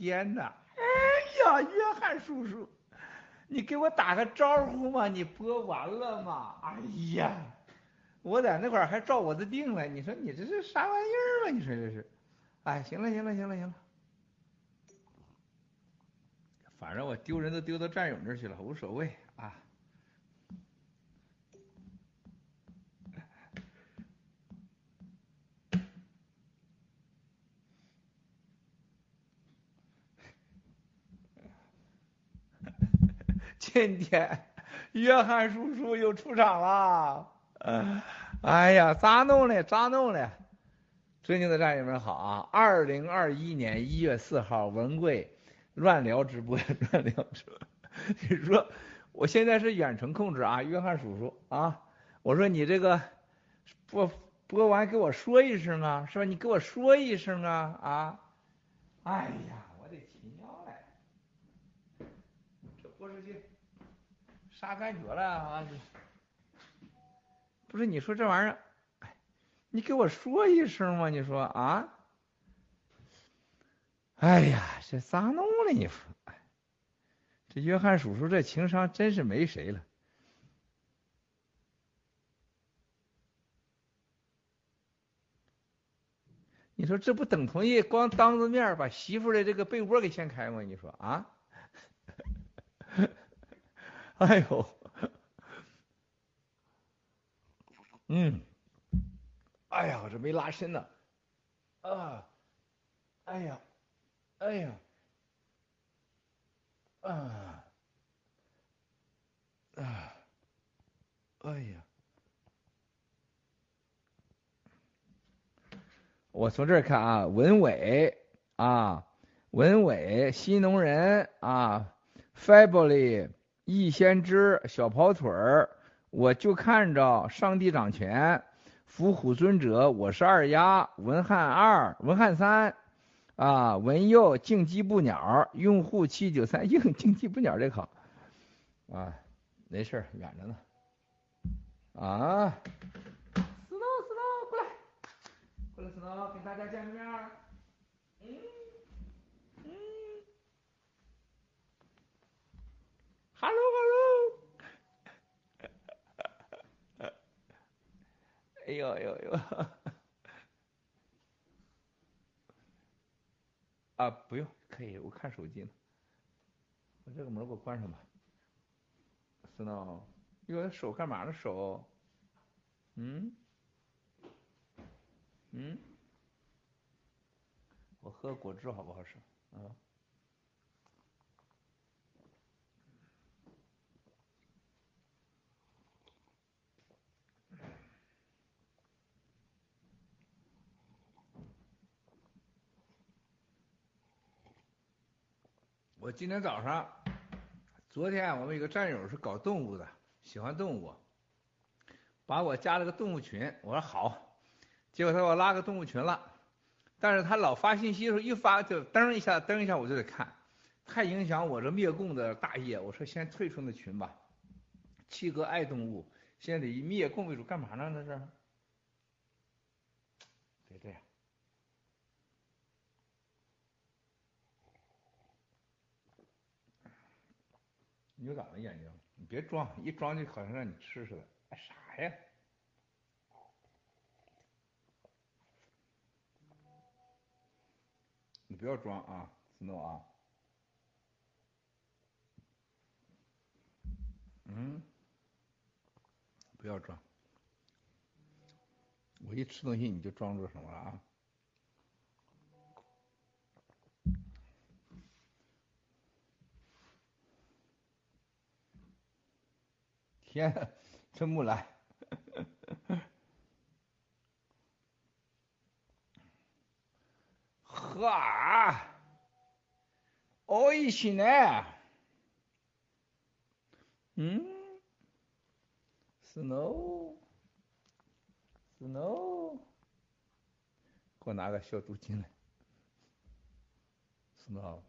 天哪！哎呀，约翰叔叔，你给我打个招呼嘛？你播完了吗？哎呀，我在那块儿还照我的腚呢。你说你这是啥玩意儿嘛？你说这是？哎，行了行了行了行了，反正我丢人都丢到战友那儿去了，无所谓啊。今天约翰叔叔又出场了，哎呀，咋弄嘞？咋弄嘞？尊敬的战友们好啊！二零二一年一月四号，文贵乱聊直播，乱聊直播。你说我现在是远程控制啊，约翰叔叔啊，我说你这个播播完给我说一声啊，是吧？你给我说一声啊啊！哎呀，我的亲娘嘞，这播出去啥感觉了啊？不是你说这玩意儿？你给我说一声嘛！你说啊？哎呀，这咋弄了？你说，这约翰叔叔这情商真是没谁了。你说这不等同于光当着面把媳妇的这个被窝给掀开吗？你说啊？哎呦，嗯。哎呀，我这没拉伸呢，啊，哎呀，哎呀，啊，啊，哎呀，我从这儿看啊，文伟啊，文伟，新农人啊，Fably，易先知，小跑腿儿，我就看着上帝掌权。伏虎尊者，我是二丫，文汉二，文汉三，啊，文佑，竞技不鸟，用户七九三，应竞技不鸟这好，啊，没事远着呢，啊，snow，snow，过来，过来，snow，跟大家见个面，嗯，嗯，hello，hello。哎呦呦呦！啊，不用，可以，我看手机呢。把这个门给我关上吧。s n o 哟，手干嘛呢？手？嗯？嗯？我喝果汁好不好使？啊？我今天早上，昨天我们有个战友是搞动物的，喜欢动物，把我加了个动物群。我说好，结果他给我拉个动物群了，但是他老发信息的时候一发就噔一下噔一下我就得看，太影响我这灭共的大业。我说先退出那群吧。七哥爱动物，现在以灭共为主，干嘛呢？那是？别这样。你咋了眼睛？你别装，一装就好像让你吃似的。哎，啥呀？你不要装啊，思诺啊。嗯，不要装。我一吃东西你就装作什么了啊？天，真不来。哈，おいしいね。嗯，snow，snow，给我拿个消毒巾来，snow。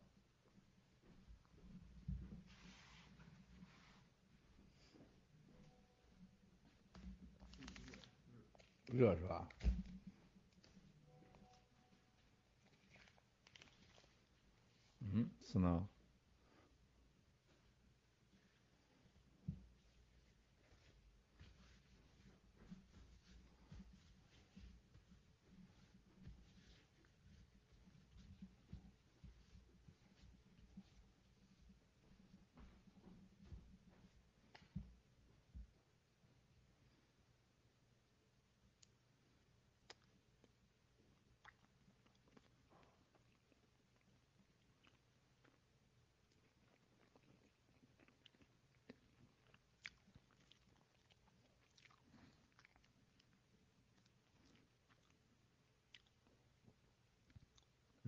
热是吧？嗯。是呢？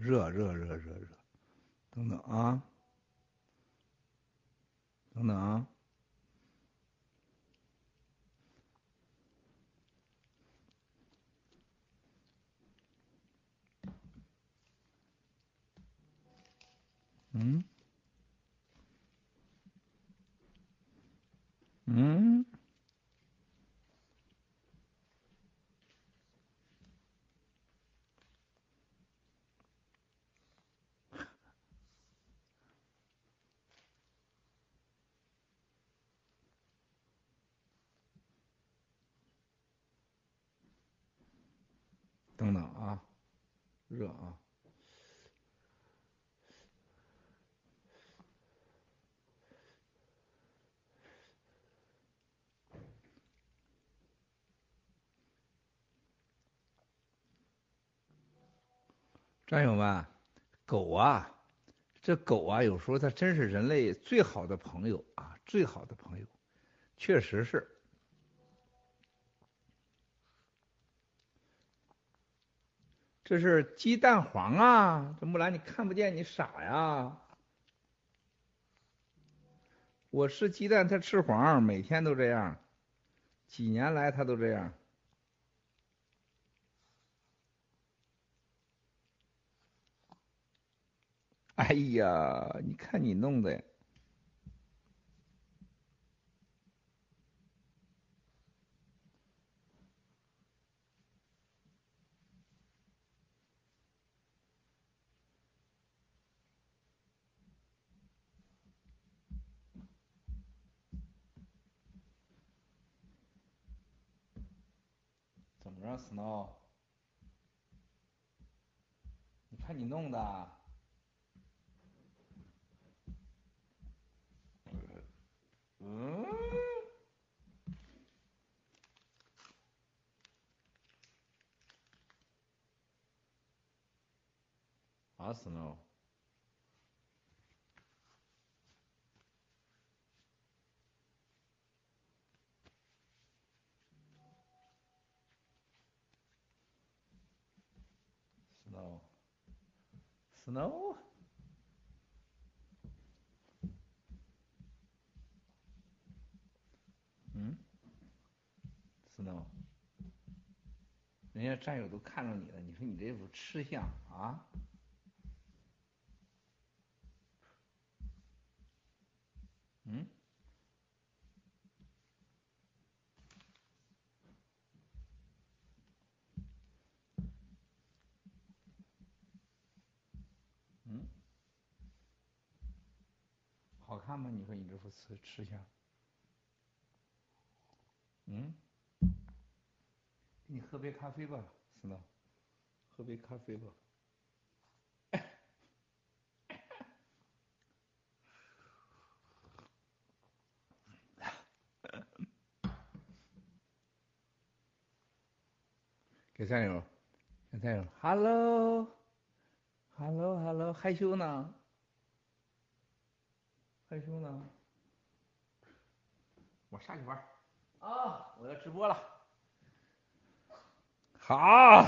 热热热热热，等等啊，等等啊，嗯，嗯。等等啊，热啊！战友们，狗啊，这狗啊，有时候它真是人类最好的朋友啊，最好的朋友，确实是。这是鸡蛋黄啊！这木兰你看不见，你傻呀！我吃鸡蛋，他吃黄，每天都这样，几年来他都这样。哎呀，你看你弄的。让 Snow，你看你弄的，嗯，啊 Snow。Snow，嗯，Snow，人家战友都看着你了，你说你这副吃相啊？嗯？好看吗？你说你这副吃吃相，嗯？给你喝杯咖啡吧，思诺，喝杯咖啡吧。给战友，给战友，Hello，Hello，Hello，害羞呢？害羞呢？我下去玩啊！我要直播了。好，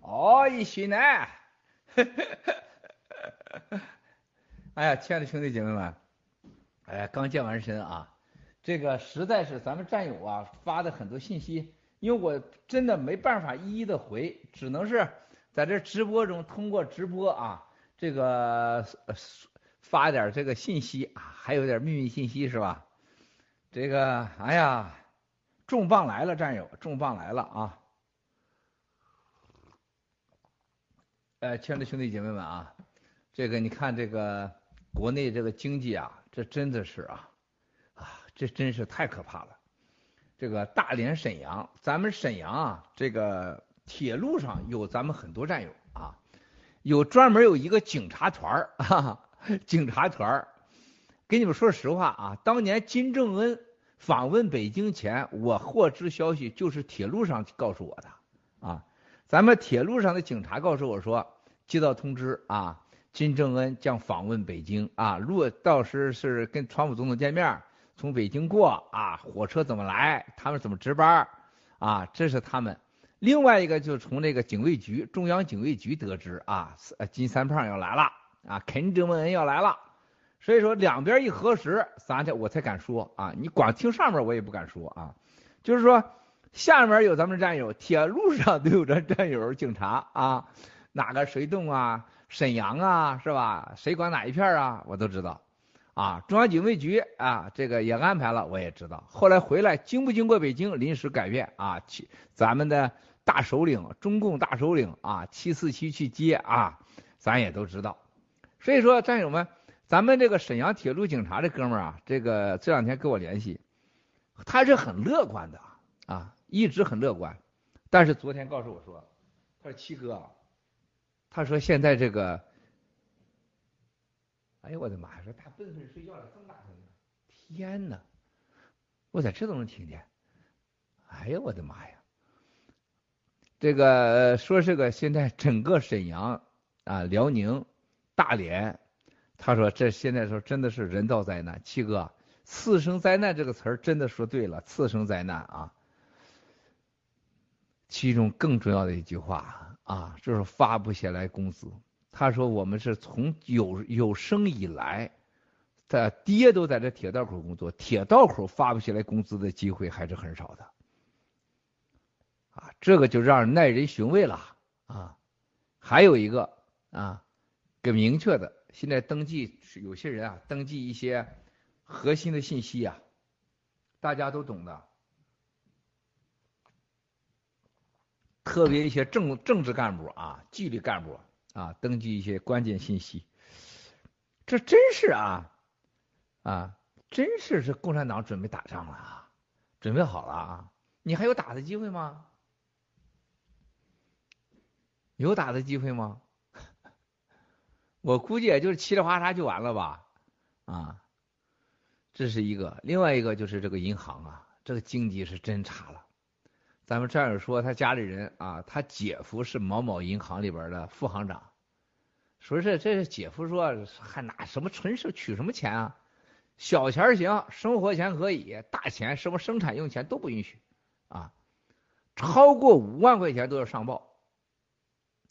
哦，一许呢？哎呀，亲爱的兄弟姐妹们，哎，刚健完身啊，这个实在是咱们战友啊发的很多信息，因为我真的没办法一一的回，只能是在这直播中通过直播啊，这个。发点这个信息啊，还有点秘密信息是吧？这个，哎呀，重磅来了，战友，重磅来了啊！呃，亲爱的兄弟姐妹们啊，这个你看这个国内这个经济啊，这真的是啊啊，这真是太可怕了。这个大连、沈阳，咱们沈阳啊，这个铁路上有咱们很多战友啊，有专门有一个警察团儿啊，警察团儿。给你们说实话啊，当年金正恩访问北京前，我获知消息就是铁路上告诉我的啊。咱们铁路上的警察告诉我说，接到通知啊，金正恩将访问北京啊，若到时是跟川普总统见面，从北京过啊，火车怎么来，他们怎么值班啊，这是他们。另外一个就从那个警卫局，中央警卫局得知啊，金三胖要来了啊，肯正恩要来了。所以说两边一核实，咱才我才敢说啊！你光听上面我也不敢说啊。就是说下面有咱们战友，铁路上 都有咱战友，警察啊，哪个谁动啊，沈阳啊，是吧？谁管哪一片啊，我都知道啊。中央警卫局啊，这个也安排了，我也知道。后来回来经不经过北京临时改变啊？去咱们的大首领，中共大首领啊，七四七去接啊，咱也都知道。所以说战友们。咱们这个沈阳铁路警察这哥们儿啊，这个这两天跟我联系，他是很乐观的啊，一直很乐观。但是昨天告诉我说，他说七哥，他说现在这个，哎呦我的妈呀，说大笨笨睡觉了这么大声音，天哪，我在这都能听见，哎呦我的妈呀，这个说这个现在整个沈阳啊、辽宁、大连。他说：“这现在说真的是人道灾难，七哥，次生灾难这个词儿真的说对了，次生灾难啊。其中更重要的一句话啊，就是发不下来工资。他说我们是从有有生以来，他爹都在这铁道口工作，铁道口发不起来工资的机会还是很少的。啊，这个就让人耐人寻味了啊。还有一个啊，有明确的。”现在登记有些人啊，登记一些核心的信息啊，大家都懂的，特别一些政政治干部啊、纪律干部啊，登记一些关键信息，这真是啊啊，真是是共产党准备打仗了啊，准备好了啊，你还有打的机会吗？有打的机会吗？我估计也就是嘁哩哗嚓就完了吧，啊，这是一个，另外一个就是这个银行啊，这个经济是真差了。咱们战友说他家里人啊，他姐夫是某某银行里边的副行长，说是这是姐夫说还拿什么存是取什么钱啊？小钱行，生活钱可以，大钱什么生产用钱都不允许啊，超过五万块钱都要上报，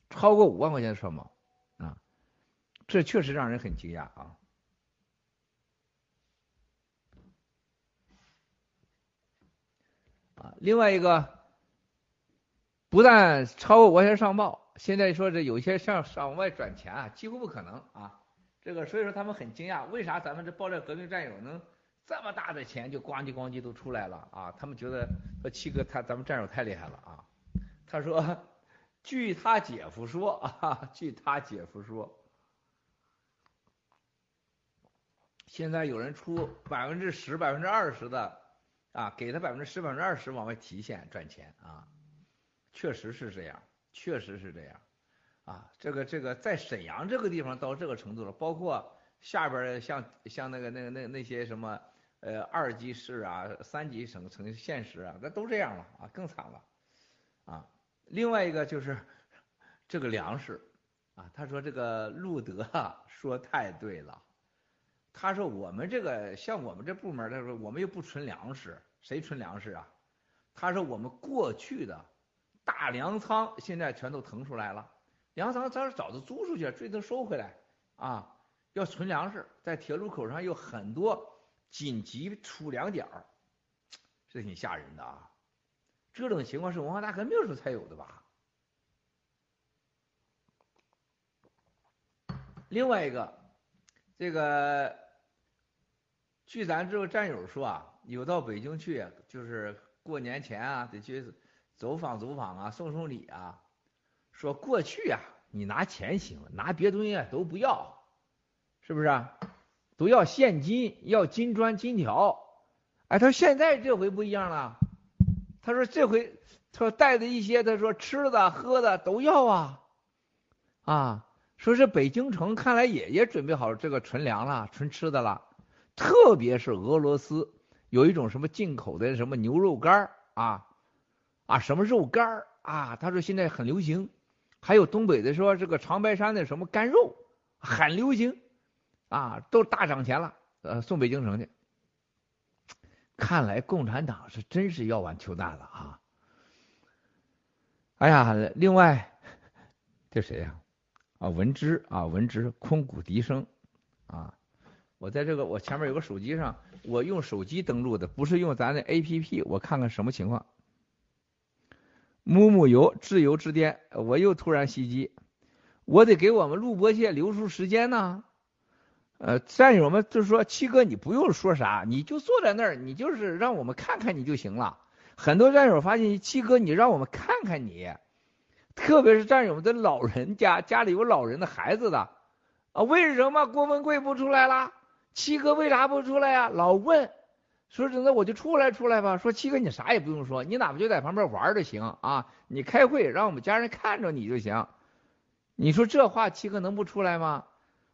超过五万块钱上报。这确实让人很惊讶啊！啊，另外一个，不但超过完全上报，现在说这有些向往外转钱啊，几乎不可能啊。这个所以说他们很惊讶，为啥咱们这爆料革命战友能这么大的钱就咣叽咣叽都出来了啊？他们觉得说七哥他咱们战友太厉害了啊！他说，据他姐夫说啊，据他姐夫说。现在有人出百分之十、百分之二十的，啊，给他百分之十、百分之二十往外提现赚钱啊，确实是这样，确实是这样，啊，这个这个在沈阳这个地方到这个程度了，包括下边像像那个那个那那些什么呃二级市啊、三级省城县市啊，那都这样了啊，更惨了，啊，另外一个就是这个粮食，啊，他说这个路德说太对了。他说：“我们这个像我们这部门，他说我们又不存粮食，谁存粮食啊？”他说：“我们过去的大粮仓现在全都腾出来了，粮仓咱早就租出去了，最多收回来啊。要存粮食，在铁路口上有很多紧急储粮点儿，这挺吓人的啊。这种情况是文化大革命时候才有的吧？另外一个，这个。”据咱这个战友说啊，有到北京去，就是过年前啊，得去走访走访啊，送送礼啊。说过去啊，你拿钱行，拿别东西都不要，是不是？啊都要现金，要金砖金条。哎，他说现在这回不一样了，他说这回他说带的一些，他说吃的喝的都要啊，啊，说是北京城看来也也准备好这个存粮了，存吃的了，特别是俄罗斯有一种什么进口的什么牛肉干啊啊什么肉干啊，他说现在很流行，还有东北的说这个长白山的什么干肉很流行啊，都大涨钱了，呃，送北京城去。看来共产党是真是要完球蛋了啊！哎呀，另外这谁呀？啊，文之啊，文之空谷笛声啊！我在这个我前面有个手机上，我用手机登录的，不是用咱的 A P P，我看看什么情况。木木油自由之巅，我又突然袭击，我得给我们录播界留出时间呢。呃，战友们就说，七哥你不用说啥，你就坐在那儿，你就是让我们看看你就行了。很多战友发现七哥，你让我们看看你，特别是战友们的老人家，家里有老人的孩子的啊，为什么郭文贵不出来了？七哥为啥不出来呀？老问，说真的我就出来出来吧。说七哥你啥也不用说，你哪怕就在旁边玩就行啊，你开会让我们家人看着你就行。你说这话七哥能不出来吗？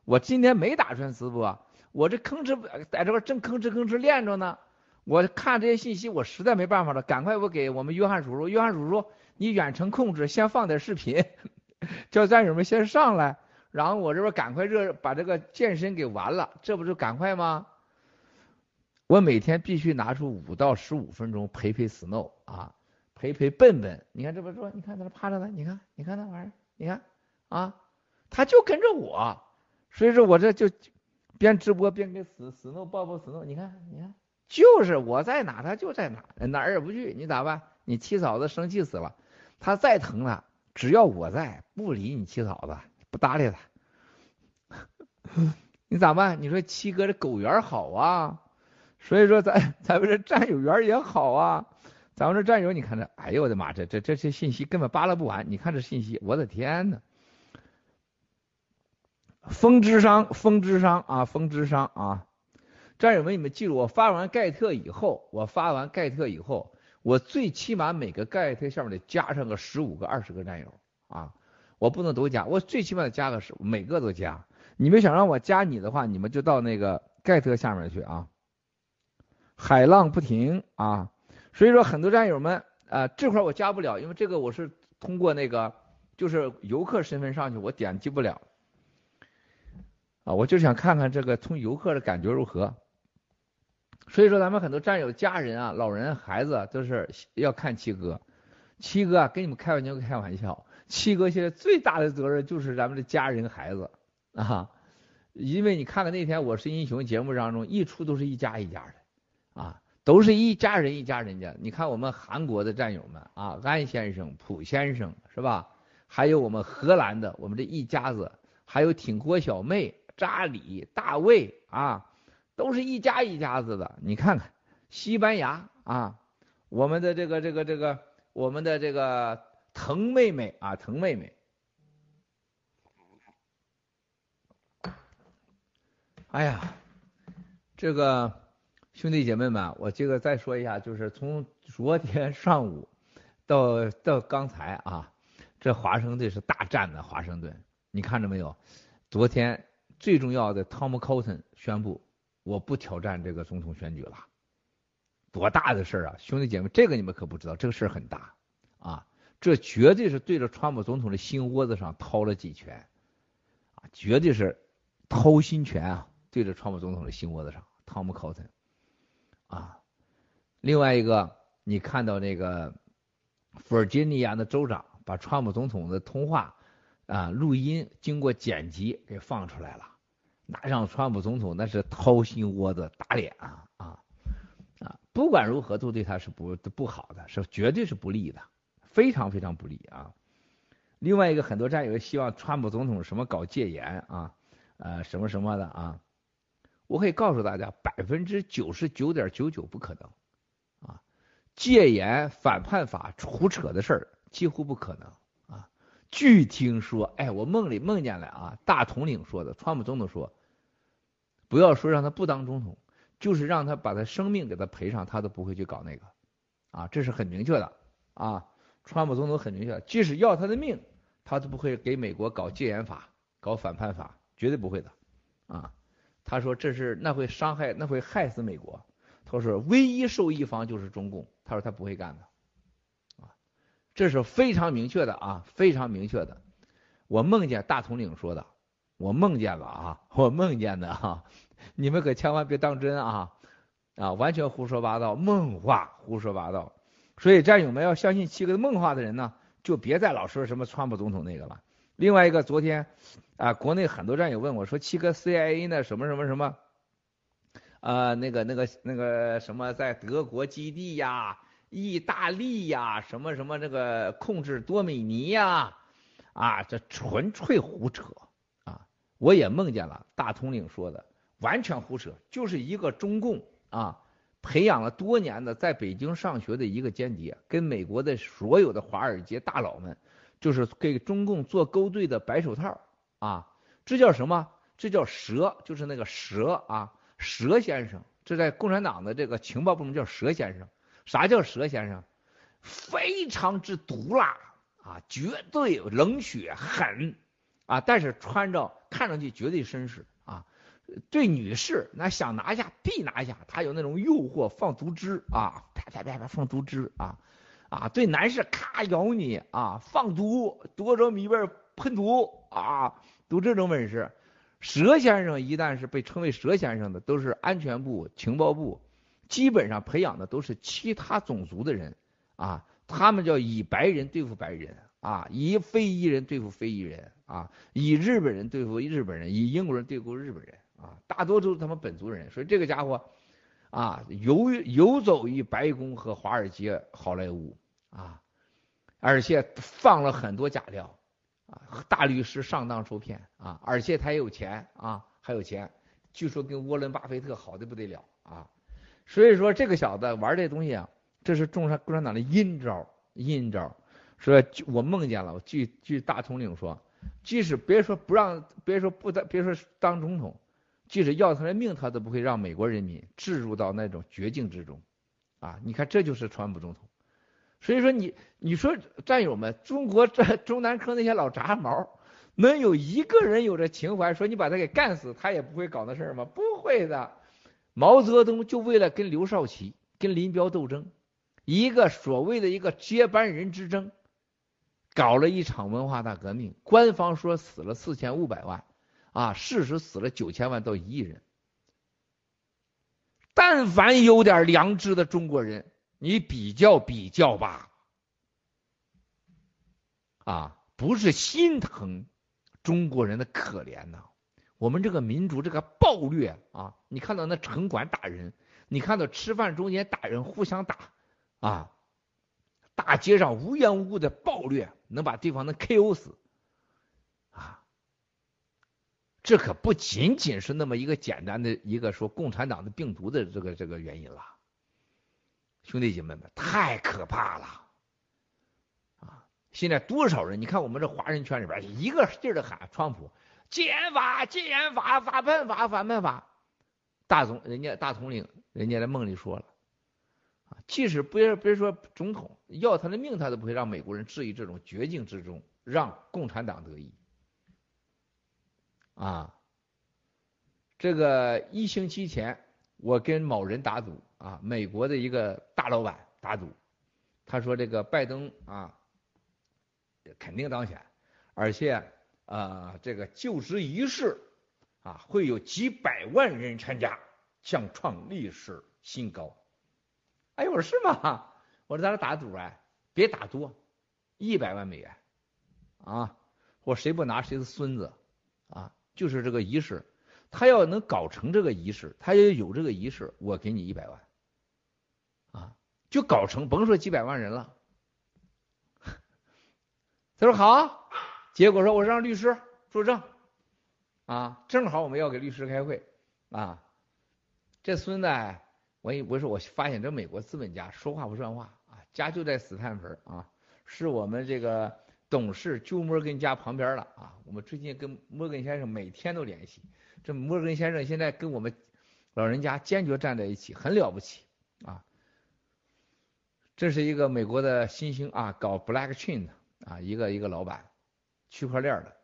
我今天没打算直播，我这吭哧在这块正吭哧吭哧练着呢。我看这些信息，我实在没办法了，赶快我给我们约翰叔叔，约翰叔叔，你远程控制，先放点视频，叫战友们先上来，然后我这边赶快热把这个健身给完了，这不就赶快吗？我每天必须拿出五到十五分钟陪陪 Snow 啊，陪陪笨笨。你看这不说，你看在这趴着呢，你看，你看那玩意儿，你看啊，他就跟着我。所以说我这就边直播边给死死弄抱抱死弄，你看你看，就是我在哪他就在哪，哪儿也不去，你咋办？你七嫂子生气死了，他再疼了，只要我在，不理你七嫂子，不搭理他，你咋办？你说七哥这狗缘好啊，所以说咱咱们这战友缘也好啊，咱们这战友你看这，哎呦我的妈，这这这些信息根本扒拉不完，你看这信息，我的天呐！风之商，风之商啊，风之商啊！战友们，你们记住，我发完盖特以后，我发完盖特以后，我最起码每个盖特下面得加上个十五个、二十个战友啊！我不能都加，我最起码得加个十，每个都加。你们想让我加你的话，你们就到那个盖特下面去啊！海浪不停啊！所以说，很多战友们啊，这块我加不了，因为这个我是通过那个就是游客身份上去，我点击不了。啊，我就想看看这个从游客的感觉如何。所以说，咱们很多战友家人啊、老人、孩子都是要看七哥。七哥跟你们开玩笑开玩笑，七哥现在最大的责任就是咱们的家人孩子啊。因为你看看那天《我是英雄》节目当中，一出都是一家一家的啊，都是一家人一家人家。你看我们韩国的战友们啊，安先生、朴先生是吧？还有我们荷兰的，我们这一家子，还有挺郭小妹。扎里、大卫啊，都是一家一家子的。你看看西班牙啊，我们的这个这个这个，我们的这个疼妹妹啊，疼妹妹。哎呀，这个兄弟姐妹们，我这个再说一下，就是从昨天上午 到到刚才啊，这华盛顿是大战的华盛顿，你看着没有？昨天。最重要的，Tom Cotton 宣布我不挑战这个总统选举了，多大的事儿啊，兄弟姐妹，这个你们可不知道，这个事儿很大，这绝对是对着川普总统的心窝子上掏了几拳啊，绝对是掏心拳啊，对着川普总统的心窝子上，Tom Cotton 啊，另外一个，你看到那个弗吉尼亚的州长把川普总统的通话啊录音经过剪辑给放出来了。那让川普总统那是掏心窝子打脸啊啊啊！不管如何都对他是不不好的，是绝对是不利的，非常非常不利啊！另外一个，很多战友希望川普总统什么搞戒严啊，呃什么什么的啊，我可以告诉大家，百分之九十九点九九不可能啊！戒严反叛法胡扯的事儿几乎不可能啊！据听说，哎，我梦里梦见了啊，大统领说的，川普总统说，不要说让他不当总统，就是让他把他生命给他赔上，他都不会去搞那个，啊，这是很明确的啊，川普总统很明确，即使要他的命，他都不会给美国搞戒严法、搞反叛法，绝对不会的，啊，他说这是那会伤害，那会害死美国，他说唯一受益方就是中共，他说他不会干的。啊这是非常明确的啊，非常明确的。我梦见大统领说的，我梦见了啊，我梦见的哈，你们可千万别当真啊啊，完全胡说八道，梦话，胡说八道。所以战友们要相信七哥的梦话的人呢，就别再老说什么川普总统那个了。另外一个，昨天啊，国内很多战友问我说，七哥 CIA 呢什么什么什么啊，那个那个那个什么在德国基地呀？意大利呀，什么什么这个控制多米尼呀，啊，这纯粹胡扯啊！我也梦见了大统领说的，完全胡扯，就是一个中共啊，培养了多年的在北京上学的一个间谍，跟美国的所有的华尔街大佬们，就是给中共做勾兑的白手套啊！这叫什么？这叫蛇，就是那个蛇啊，蛇先生，这在共产党的这个情报部门叫蛇先生。啥叫蛇先生？非常之毒辣啊，绝对冷血狠啊！但是穿着看上去绝对绅士。对女士那想拿下必拿下，他有那种诱惑放毒汁啊，啪啪啪啪放毒汁啊啊！对男士咔咬你啊，放毒多少米味喷毒啊，都这种本事。蛇先生一旦是被称为蛇先生的，都是安全部情报部。基本上培养的都是其他种族的人啊，他们叫以白人对付白人啊，以非裔人对付非裔人啊，以日本人对付日本人，以英国人对付日本人啊，大多都是他们本族人。所以这个家伙啊，游游走于白宫和华尔街、好莱坞啊，而且放了很多假料啊，大律师上当受骗啊，而且他也有钱啊，还有钱，据说跟沃伦巴菲特好的不得了啊。所以说这个小子玩这东西啊，这是共产共产党的阴招，阴招。说我梦见了，据据大统领说，即使别说不让，别说不当，别说当总统，即使要他的命，他都不会让美国人民置入到那种绝境之中。啊，你看这就是川普总统。所以说你你说战友们，中国这中南坑那些老杂毛，能有一个人有这情怀，说你把他给干死，他也不会搞那事儿吗？不会的。毛泽东就为了跟刘少奇、跟林彪斗争，一个所谓的一个接班人之争，搞了一场文化大革命。官方说死了四千五百万，啊，事实死了九千万到一亿人。但凡有点良知的中国人，你比较比较吧，啊，不是心疼中国人的可怜呐。我们这个民族这个暴虐啊，你看到那城管打人，你看到吃饭中间打人互相打啊，大街上无缘无故的暴虐，能把对方能 KO 死啊，这可不仅仅是那么一个简单的一个说共产党的病毒的这个这个原因了，兄弟姐妹们，太可怕了啊！现在多少人？你看我们这华人圈里边一个劲的喊川普。戒严法，戒严法，反叛法，反叛法。大总，人家大统领，人家在梦里说了，啊，即使别别说总统要他的命，他都不会让美国人置于这种绝境之中，让共产党得益。啊，这个一星期前，我跟某人打赌，啊，美国的一个大老板打赌，他说这个拜登啊，肯定当选，而且。啊，这个就职仪式啊，会有几百万人参加，将创历史新高。哎，我说是吗？我说咱俩打赌啊，别打多，一百万美元啊！我谁不拿谁是孙子啊！就是这个仪式，他要能搞成这个仪式，他要有这个仪式，我给你一百万啊！就搞成，甭说几百万人了。他说好。结果说，我让律师作证，啊，正好我们要给律师开会，啊，这孙子，我一我说我发现这美国资本家说话不算话啊，家就在斯坦福啊，是我们这个董事就摩根家旁边了啊。我们最近跟摩根先生每天都联系，这摩根先生现在跟我们老人家坚决站在一起，很了不起啊。这是一个美国的新兴啊，搞 Black Chain 的啊，一个一个老板，区块链的。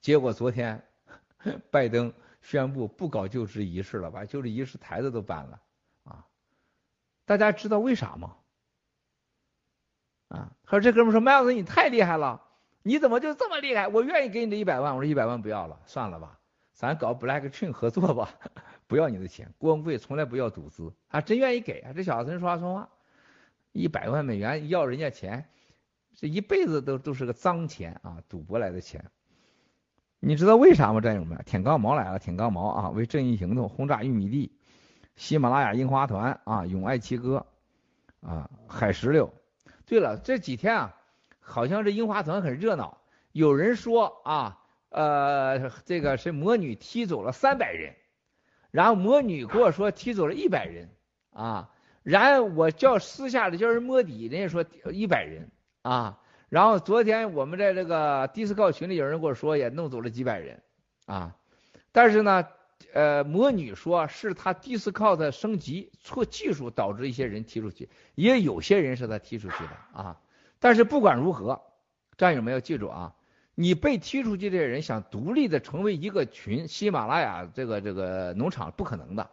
结果昨天拜登宣布不搞就职仪式了，把就职仪式台子都搬了啊。大家知道为啥吗？啊，他说这哥们说麦老师你太厉害了，你怎么就这么厉害？我愿意给你这一百万。我说一百万不要了，算了吧，咱搞 Black Chain 合作吧。不要你的钱，光贵从来不要赌资，啊，真愿意给啊！这小子真说话算话，一百万美元要人家钱，这一辈子都都是个脏钱啊，赌博来的钱。你知道为啥吗，战友们？舔钢毛来了，舔钢毛啊！为正义行动轰炸玉米地，喜马拉雅樱花团啊，永爱七哥啊，海石榴。对了，这几天啊，好像这樱花团很热闹，有人说啊，呃，这个是魔女踢走了三百人。然后魔女跟我说踢走了一百人啊，然后我叫私下里叫人摸底，人家说一百人啊。然后昨天我们在这个迪斯科群里有人跟我说也弄走了几百人啊，但是呢，呃，魔女说是他迪斯科的升级错技术导致一些人踢出去，也有些人是他踢出去的啊。但是不管如何，战友们要记住啊。你被踢出去这些人想独立的成为一个群，喜马拉雅这个这个农场不可能的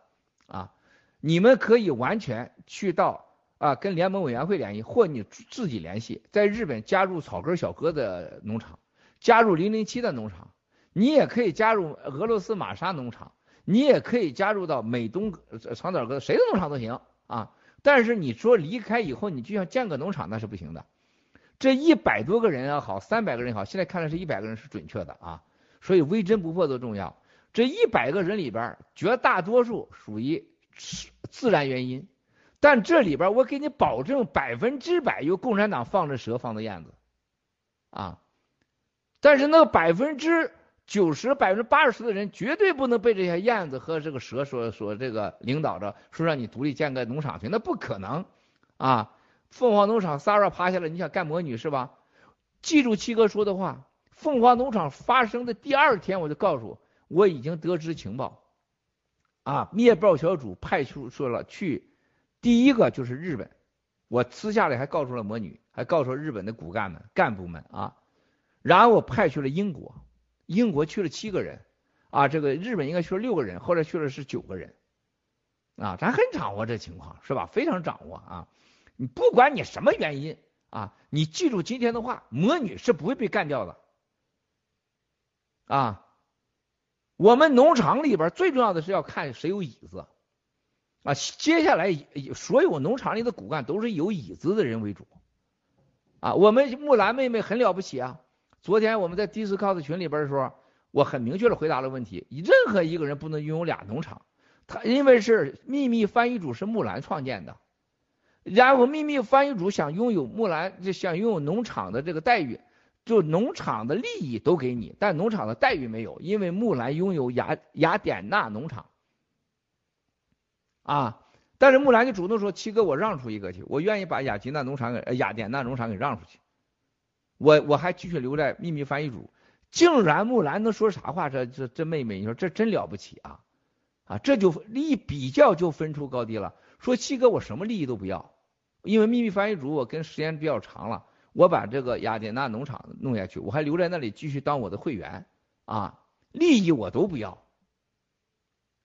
啊！你们可以完全去到啊跟联盟委员会联系，或你自己联系，在日本加入草根小哥的农场，加入零零七的农场，你也可以加入俄罗斯玛莎农场，你也可以加入到美东长岛哥谁的农场都行啊！但是你说离开以后，你就像建个农场那是不行的。这一百多个人也好，三百个人也好，现在看来是一百个人是准确的啊，所以微针不破都重要。这一百个人里边，绝大多数属于自然原因，但这里边我给你保证百分之百有共产党放着蛇放的燕子啊，但是那百分之九十、百分之八十的人绝对不能被这些燕子和这个蛇所所这个领导着，说让你独立建个农场去，那不可能啊。凤凰农场 s a r a 趴下来，你想干魔女是吧？记住七哥说的话。凤凰农场发生的第二天，我就告诉我已经得知情报，啊，灭暴小组派出说了去，第一个就是日本，我私下里还告诉了魔女，还告诉日本的骨干们、干部们啊，然后我派去了英国，英国去了七个人，啊，这个日本应该去了六个人，后来去了是九个人，啊，咱很掌握这情况是吧？非常掌握啊。你不管你什么原因啊，你记住今天的话，魔女是不会被干掉的啊。我们农场里边最重要的是要看谁有椅子啊。接下来所有农场里的骨干都是有椅子的人为主啊。我们木兰妹妹很了不起啊。昨天我们在 Discord 群里边的时候，我很明确的回答了问题：任何一个人不能拥有俩农场。他因为是秘密翻译组是木兰创建的。然后秘密翻译组想拥有木兰，就想拥有农场的这个待遇，就农场的利益都给你，但农场的待遇没有，因为木兰拥有雅雅典娜农场，啊，但是木兰就主动说七哥我让出一个去，我愿意把雅吉娜农场给雅典娜农场给让出去，我我还继续留在秘密翻译组，竟然木兰能说啥话？这这这妹妹，你说这真了不起啊啊，这就一比较就分出高低了，说七哥我什么利益都不要。因为秘密翻译组我跟时间比较长了，我把这个雅典娜农场弄下去，我还留在那里继续当我的会员啊，利益我都不要。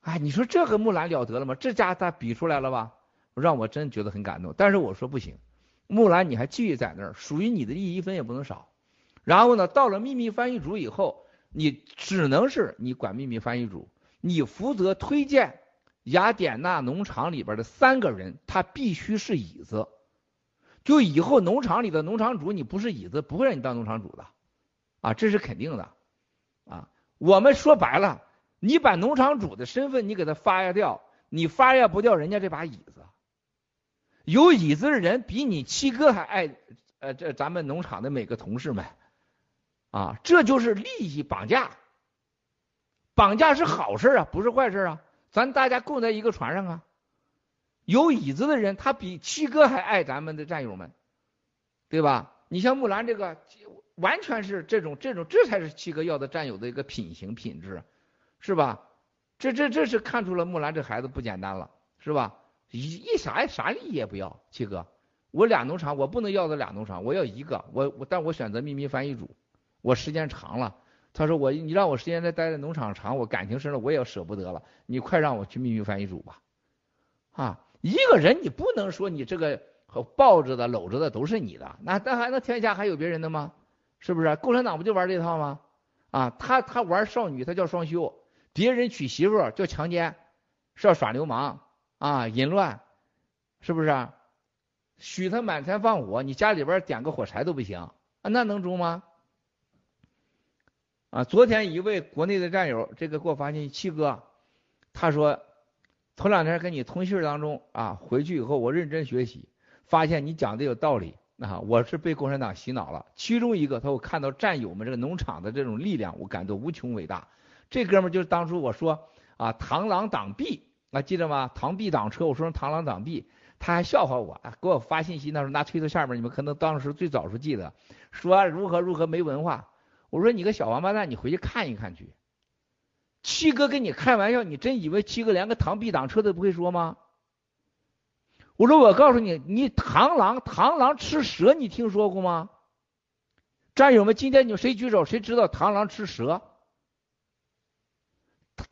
哎，你说这个木兰了得了吗？这家他比出来了吧？让我真觉得很感动。但是我说不行，木兰你还继续在那儿，属于你的利益一分也不能少。然后呢，到了秘密翻译组以后，你只能是你管秘密翻译组，你负责推荐。雅典娜农场里边的三个人，他必须是椅子。就以后农场里的农场主，你不是椅子，不会让你当农场主的，啊，这是肯定的，啊，我们说白了，你把农场主的身份你给他发压掉，你发压不掉人家这把椅子。有椅子的人比你七哥还爱，呃，这咱们农场的每个同事们，啊，这就是利益绑架，绑架是好事啊，不是坏事啊。咱大家共在一个船上啊！有椅子的人，他比七哥还爱咱们的战友们，对吧？你像木兰这个，完全是这种这种，这才是七哥要的战友的一个品行品质，是吧？这这这是看出了木兰这孩子不简单了，是吧？一一啥啥利益也不要，七哥，我俩农场我不能要的俩农场，我要一个，我我但我选择秘密翻译组，我时间长了，他说我你让我时间再待在农场长，我感情深了我也舍不得了，你快让我去秘密翻译组吧，啊，一个人你不能说你这个抱着的搂着的都是你的，那那还那天下还有别人的吗？是不是？共产党不就玩这套吗？啊，他他玩少女，他叫双休。别人娶媳妇叫强奸，是要耍流氓啊，淫乱，是不是？许他满天放火，你家里边点个火柴都不行啊，那能中吗？啊，昨天一位国内的战友，这个给我发信息，七哥，他说头两天跟你通信当中啊，回去以后我认真学习，发现你讲的有道理啊，我是被共产党洗脑了。其中一个，他我看到战友们这个农场的这种力量，我感到无穷伟大。这哥们就是当初我说啊，螳螂挡臂啊，记得吗？螳臂挡车，我说螳螂挡臂，他还笑话我，给我发信息，那时候拿推特下面，你们可能当时最早时候记得，说如何如何没文化。我说你个小王八蛋，你回去看一看去。七哥跟你开玩笑，你真以为七哥连个螳臂挡车都不会说吗？我说我告诉你，你螳螂螳螂吃蛇，你听说过吗？战友们，今天你们谁举手？谁知道螳螂吃蛇？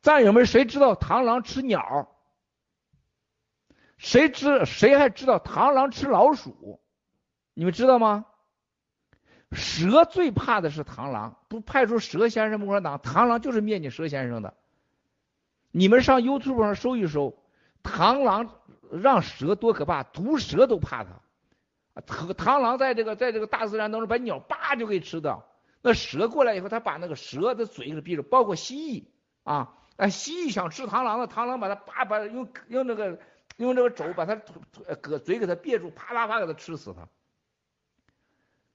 战友们，谁知道螳螂吃鸟？谁知谁还知道螳螂吃老鼠？你们知道吗？蛇最怕的是螳螂，不派出蛇先生共产党，螳螂就是灭你蛇先生的。你们上 YouTube 上搜一搜，螳螂让蛇多可怕，毒蛇都怕它。螳螂在这个在这个大自然当中把鸟叭就给吃掉，那蛇过来以后，它把那个蛇的嘴给闭住，包括蜥蜴啊。哎，蜥蜴想吃螳螂了，螳螂把它啪把用用那个用这个肘把它嘴嘴给它别住，啪啪啪给它吃死它。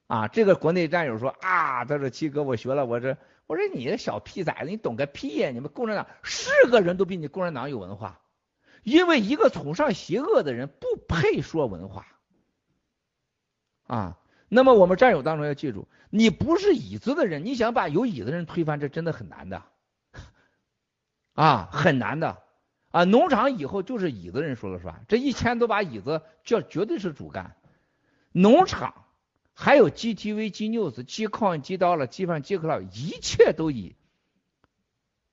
啊，这个国内战友说啊，他说七哥我学了，我这我说你这小屁崽子，你懂个屁呀！你们共产党是个人都比你共产党有文化，因为一个崇尚邪恶的人不配说文化。啊，那么我们战友当中要记住，你不是椅子的人，你想把有椅子的人推翻，这真的很难的。啊，很难的啊！农场以后就是椅子人说了算，这一千多把椅子这绝对是主干。农场还有 GTV、G News、G 抗、G 刀了、G 饭、G 克了，一切都以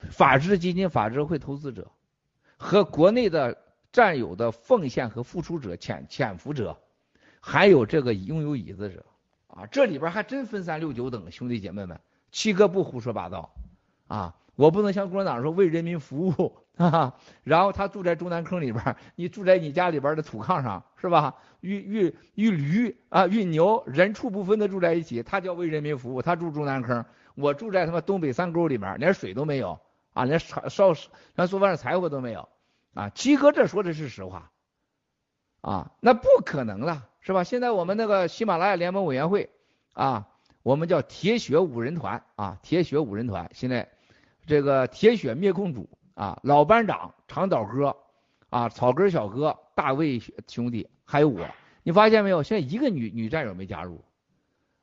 法治基金、法治会投资者和国内的战友的奉献和付出者、潜潜伏者，还有这个拥有椅子者啊，这里边还真分三六九等，兄弟姐妹们，七哥不胡说八道啊。我不能像共产党说为人民服务啊，然后他住在中南坑里边，你住在你家里边的土炕上是吧？与与与驴啊与牛人畜不分的住在一起，他叫为人民服务，他住中南坑，我住在他妈东北山沟里边，连水都没有啊，连烧烧连做饭的柴火都没有啊。七哥这说的是实话啊，那不可能了是吧？现在我们那个喜马拉雅联盟委员会啊，我们叫铁血五人团啊，铁血五人团现在。这个铁血灭共组啊，老班长长岛哥啊，草根小哥大卫兄弟，还有我，你发现没有？现在一个女女战友没加入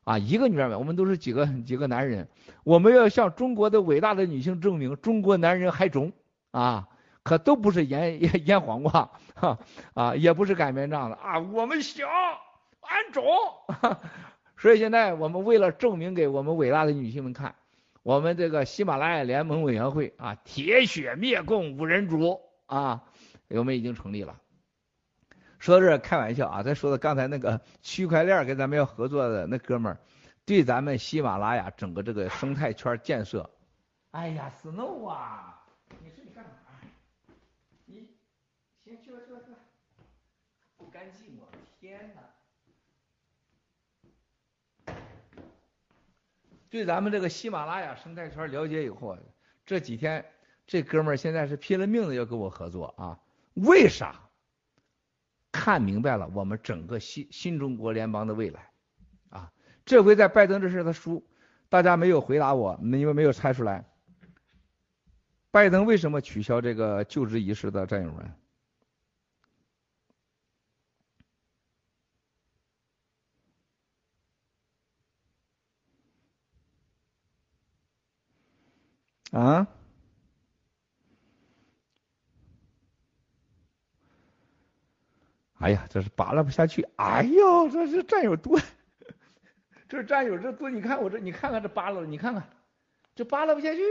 啊，一个女战友，我们都是几个几个男人，我们要向中国的伟大的女性证明，中国男人还中啊，可都不是腌腌腌黄瓜哈啊，也不是擀面杖的啊，我们行，俺中，所以现在我们为了证明给我们伟大的女性们看。我们这个喜马拉雅联盟委员会啊，铁血灭共五人组啊，我们已经成立了。说这开玩笑啊，再说的刚才那个区块链跟咱们要合作的那哥们儿，对咱们喜马拉雅整个这个生态圈建设，哎呀，Snow 啊，你说你干嘛？你行去吧去吧去吧，不甘寂寞，天哪！对咱们这个喜马拉雅生态圈了解以后，这几天这哥们现在是拼了命的要跟我合作啊？为啥？看明白了我们整个新新中国联邦的未来啊！这回在拜登这事他输，大家没有回答我，你们没有猜出来？拜登为什么取消这个就职仪式的战友们？啊？哎呀，这是扒拉不下去。哎呦，这是战友多，这战友这多，你看我这，你看看这扒拉，你看看这扒拉不下去。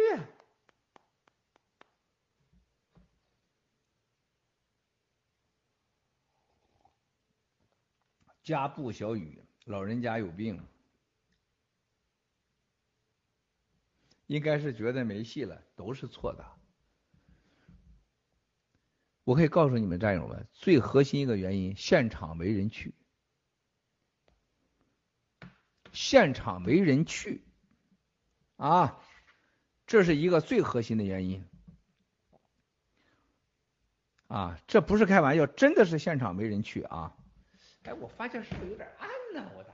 家不小雨，老人家有病，应该是觉得没戏了，都是错的。我可以告诉你们战友们，最核心一个原因，现场没人去，现场没人去，啊，这是一个最核心的原因，啊，这不是开玩笑，真的是现场没人去啊。哎，我发现是不是有点暗呢？我咋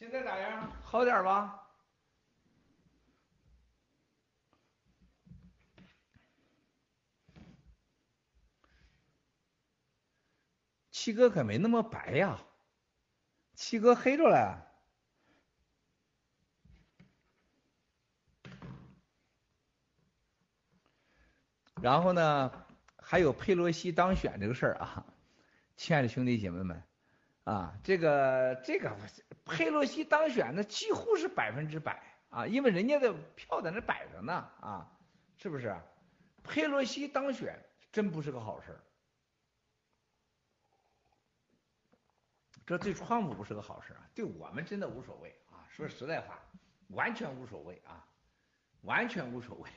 现在咋样？好点吧？七哥可没那么白呀，七哥黑着嘞。然后呢，还有佩洛西当选这个事儿啊，亲爱的兄弟姐妹们啊，这个这个佩洛西当选那几乎是百分之百啊，因为人家的票在那摆着呢啊，是不是？佩洛西当选真不是个好事，这对川普不是个好事啊，对我们真的无所谓啊，说实在话，完全无所谓啊，完全无所谓。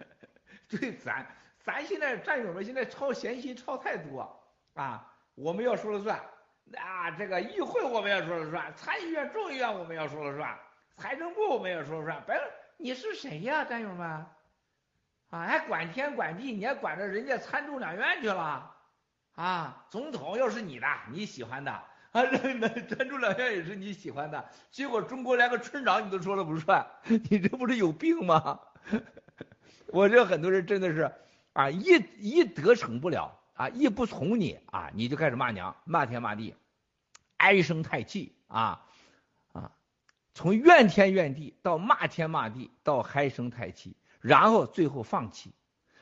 对咱，咱现在战友们现在操闲心操太多啊！我们要说了算啊！这个议会我们要说了算，参议院、众议院我们要说了算，财政部我们要说了算。白了，你是谁呀，战友们？啊，还管天管地，你还管着人家参众两院去了啊？总统又是你的，你喜欢的啊？那参众两院也是你喜欢的，结果中国连个村长你都说了不算，你这不是有病吗？我这很多人真的是啊，一一得逞不了啊，一不从你啊，你就开始骂娘、骂天骂地，唉声叹气啊啊，从怨天怨地到骂天骂地到唉声叹气，然后最后放弃，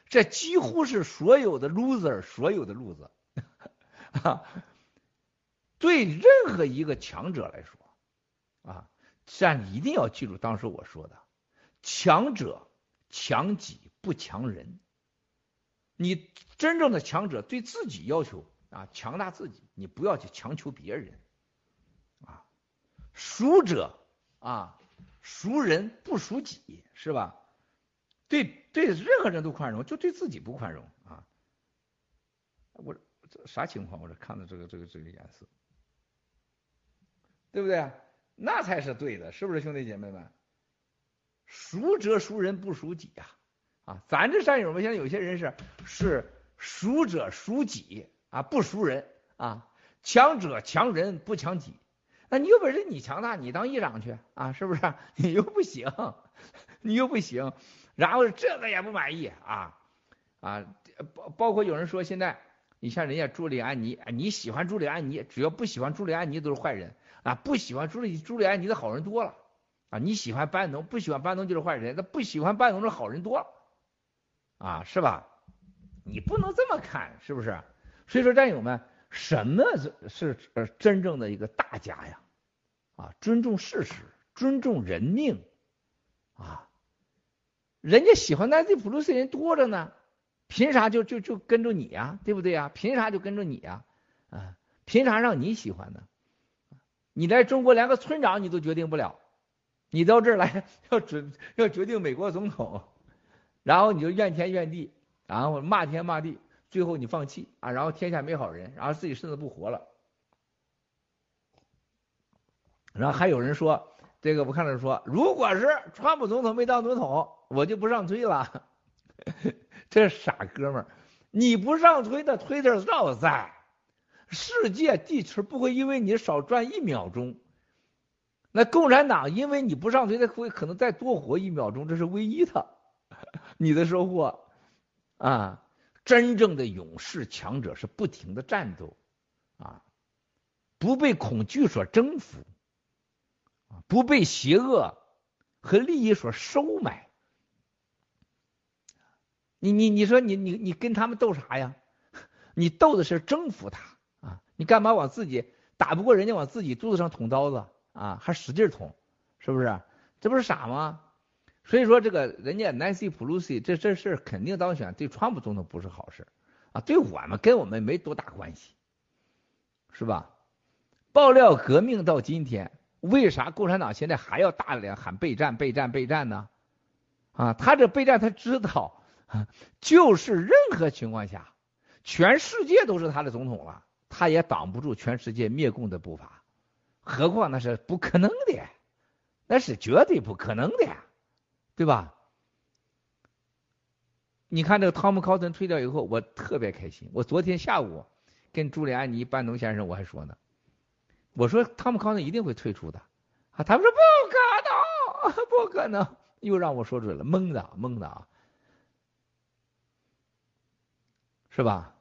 这几乎是所有的 loser 所有的路子 啊。对任何一个强者来说啊，但一定要记住当时我说的，强者。强己不强人，你真正的强者对自己要求啊，强大自己，你不要去强求别人，啊，熟者啊，熟人不熟己，是吧？对对，任何人都宽容，就对自己不宽容啊。我这啥情况？我这看的这个这个这个颜色，对不对？那才是对的，是不是兄弟姐妹们？熟者熟人不熟己呀，啊，咱这战友们现在有些人是是熟者熟己啊，不熟人啊，强者强人不强己，那你有本事你强大，你当议长去啊，是不是？你又不行，你又不行，然后这个也不满意啊啊，包包括有人说现在你像人家朱利安尼，你喜欢朱利安尼，只要不喜欢朱利安尼都是坏人啊，不喜欢朱利朱利安尼的好人多了。啊，你喜欢班农，不喜欢班农就是坏人。那不喜欢班农的好人多了，啊，是吧？你不能这么看，是不是？所以说，战友们，什么是是真正的一个大家呀？啊，尊重事实，尊重人命，啊，人家喜欢南斯普鲁斯人多着呢，凭啥就就就跟着你呀？对不对呀？凭啥就跟着你呀？啊，凭啥让你喜欢呢？你在中国连个村长你都决定不了。你到这儿来 要准要决定美国总统，然后你就怨天怨地，然后骂天骂地，最后你放弃啊，然后天下没好人，然后自己甚至不活了。然后还有人说，这个我看着说，如果是川普总统没当总统，我就不上推了。这傻哥们儿，你不上推的推特照在，世界地球不会因为你少转一秒钟。那共产党因为你不上推，他会可能再多活一秒钟，这是唯一的 你的收获啊。真正的勇士强者是不停的战斗啊，不被恐惧所征服。不被邪恶和利益所收买，你你你说你你你跟他们斗啥呀？你斗的是征服他啊！你干嘛往自己打不过人家，往自己肚子上捅刀子啊？还使劲捅，是不是？这不是傻吗？所以说这个人家 Nancy Pelosi 这这事肯定当选，对川普总统不是好事啊！对我们跟我们没多大关系，是吧？爆料革命到今天。为啥共产党现在还要大量喊备战、备战、备战呢？啊，他这备战，他知道，就是任何情况下，全世界都是他的总统了，他也挡不住全世界灭共的步伐。何况那是不可能的，那是绝对不可能的，对吧？你看这个汤姆·考森退掉以后，我特别开心。我昨天下午跟朱利安尼、班农先生我还说呢。我说汤姆康顿一定会退出的啊！他们说不可能，不可能，又让我说准了，蒙的，蒙的啊，是吧？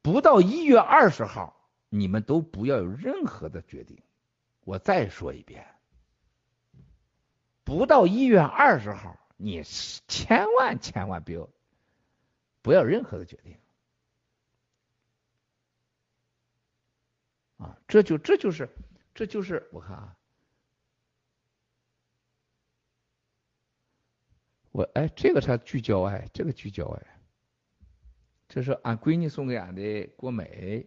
不到一月二十号，你们都不要有任何的决定。我再说一遍，不到一月二十号，你千万千万不要不要任何的决定。啊，这就这就是，这就是我看啊，我哎，这个才聚焦哎，这个聚焦哎，这是俺闺女送给俺的国美，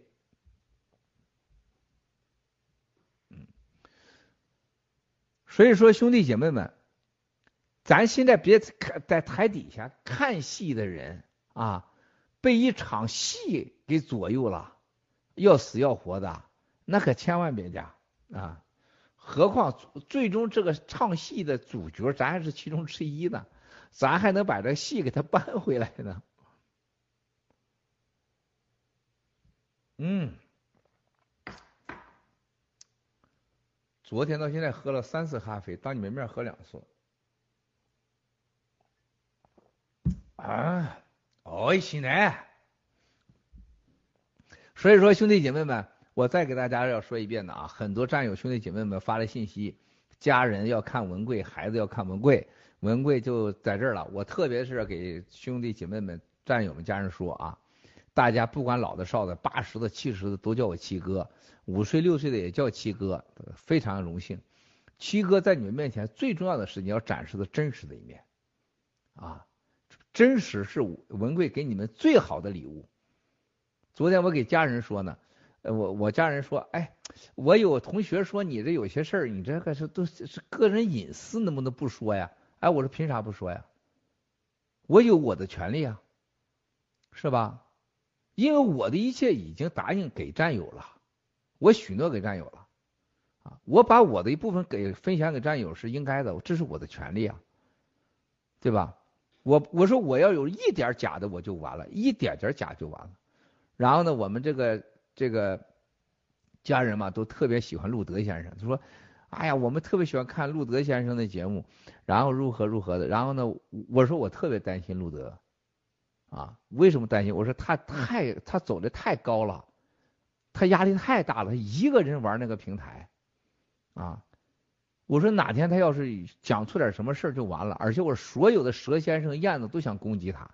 嗯，所以说兄弟姐妹们，咱现在别看在台底下看戏的人啊，被一场戏给左右了，要死要活的。那可千万别加啊！何况最终这个唱戏的主角，咱还是其中之一呢，咱还能把这戏给他搬回来呢。嗯，昨天到现在喝了三次咖啡，当你们面喝两次。啊，哦，现在，所以说兄弟姐妹们。我再给大家要说一遍的啊，很多战友兄弟姐妹们发来信息，家人要看文贵，孩子要看文贵，文贵就在这儿了。我特别是给兄弟姐妹们、战友们、家人说啊，大家不管老的少的，八十的、七十的都叫我七哥，五岁六岁的也叫七哥，非常荣幸。七哥在你们面前最重要的是你要展示的真实的一面啊，真实是文贵给你们最好的礼物。昨天我给家人说呢。呃我我家人说，哎，我有同学说你这有些事儿，你这个是都是个人隐私，能不能不说呀？哎，我说凭啥不说呀？我有我的权利啊，是吧？因为我的一切已经答应给战友了，我许诺给战友了，啊，我把我的一部分给分享给战友是应该的，这是我的权利啊，对吧？我我说我要有一点假的我就完了，一点点假就完了，然后呢，我们这个。这个家人嘛，都特别喜欢路德先生。他说：“哎呀，我们特别喜欢看路德先生的节目，然后如何如何的。然后呢，我说我特别担心路德，啊，为什么担心？我说他太他走的太高了，他压力太大了，他一个人玩那个平台，啊，我说哪天他要是讲出点什么事儿就完了。而且我所有的蛇先生、燕子都想攻击他。”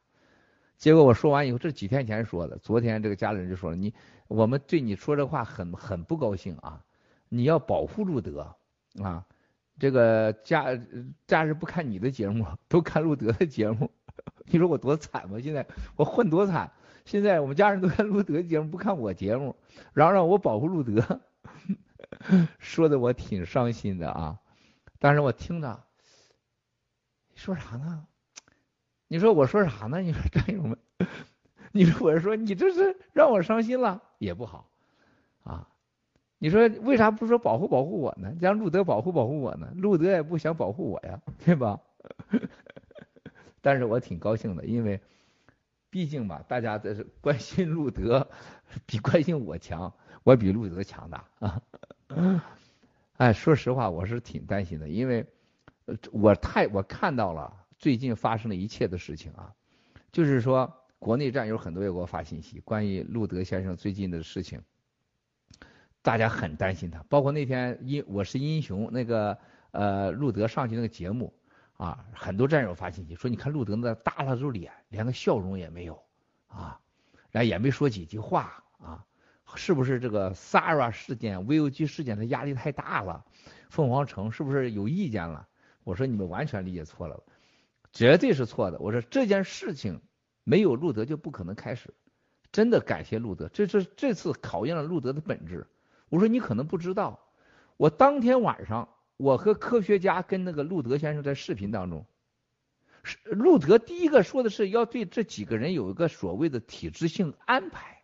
结果我说完以后，这几天前说的，昨天这个家里人就说了，你我们对你说这话很很不高兴啊，你要保护路德啊，这个家家人不看你的节目，都看路德的节目，你说我多惨吗？现在我混多惨，现在我们家人都看路德节目，不看我节目，然后让我保护路德，说的我挺伤心的啊。但是我听着，说啥呢？你说我说啥呢？你说战友们，你说我说你这是让我伤心了也不好啊。你说为啥不说保护保护我呢？让路德保护保护我呢？路德也不想保护我呀，对吧？但是我挺高兴的，因为毕竟吧，大家这是关心路德比关心我强，我比路德强大啊。哎，说实话，我是挺担心的，因为我太我看到了最近发生的一切的事情啊，就是说国内战友很多也给我发信息，关于路德先生最近的事情，大家很担心他，包括那天英我是英雄那个呃路德上去那个节目啊，很多战友发信息说，你看路德那耷拉着脸，连个笑容也没有啊，然后也没说几句话啊。是不是这个 Sara 事件、VOG 事件的压力太大了？凤凰城是不是有意见了？我说你们完全理解错了，绝对是错的。我说这件事情没有路德就不可能开始。真的感谢路德，这是这次考验了路德的本质。我说你可能不知道，我当天晚上我和科学家跟那个路德先生在视频当中，是路德第一个说的是要对这几个人有一个所谓的体制性安排。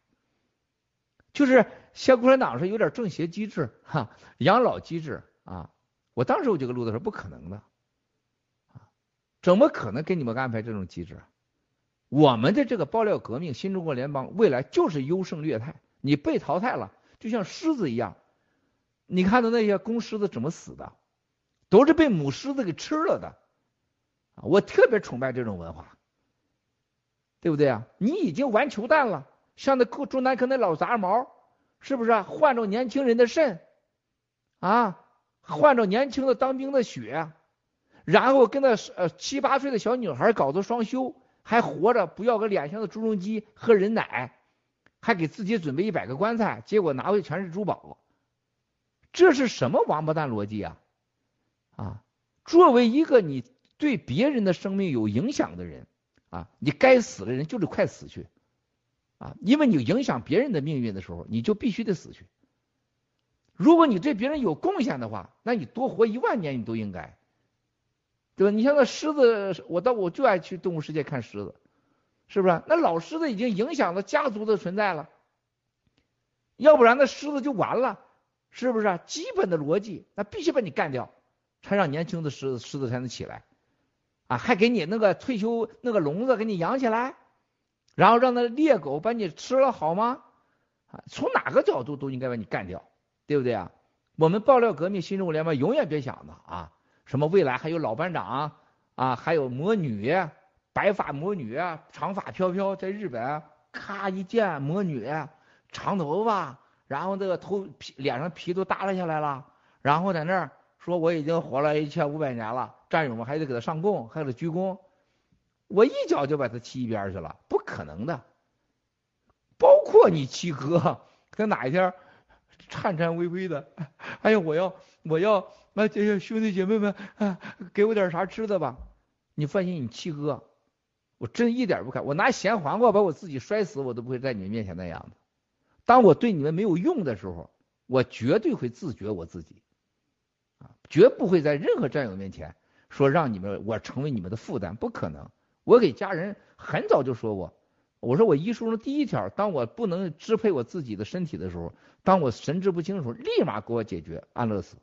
就是像共产党是有点政协机制哈，养老机制啊。我当时我就跟路德说不可能的，啊，怎么可能给你们安排这种机制？我们的这个爆料革命新中国联邦未来就是优胜劣汰，你被淘汰了，就像狮子一样，你看到那些公狮子怎么死的，都是被母狮子给吃了的。我特别崇拜这种文化，对不对啊？你已经完球蛋了。像那中南科那老杂毛，是不是啊换着年轻人的肾啊？换着年轻的当兵的血，然后跟那呃七八岁的小女孩搞的双休，还活着不要个脸上的朱镕基喝人奶，还给自己准备一百个棺材，结果拿回全是珠宝，这是什么王八蛋逻辑啊？啊！作为一个你对别人的生命有影响的人啊，你该死的人就得快死去。啊，因为你影响别人的命运的时候，你就必须得死去。如果你对别人有贡献的话，那你多活一万年你都应该，对吧？你像那狮子，我到我就爱去动物世界看狮子，是不是？那老狮子已经影响了家族的存在了，要不然那狮子就完了，是不是？基本的逻辑，那必须把你干掉，才让年轻的狮子狮子才能起来，啊，还给你那个退休那个笼子给你养起来。然后让那猎狗把你吃了好吗？啊，从哪个角度都应该把你干掉，对不对啊？我们爆料革命新中国联盟永远别想的啊，什么未来还有老班长啊，还有魔女，白发魔女，长发飘飘，在日本咔一见魔女，长头发，然后这个头皮脸上皮都耷拉下来了，然后在那儿说我已经活了一千五百年了，战友们还得给他上供，还得鞠躬。我一脚就把他踢一边去了，不可能的。包括你七哥，他哪一天颤颤巍巍的，哎呀，我要我要，那这些兄弟姐妹们啊，给我点啥吃的吧？你放心，你七哥，我真一点不看，我拿咸黄瓜把我自己摔死，我都不会在你们面前那样的。当我对你们没有用的时候，我绝对会自觉我自己，啊，绝不会在任何战友面前说让你们我成为你们的负担，不可能。我给家人很早就说过，我说我遗书中第一条，当我不能支配我自己的身体的时候，当我神志不清的时候，立马给我解决安乐死。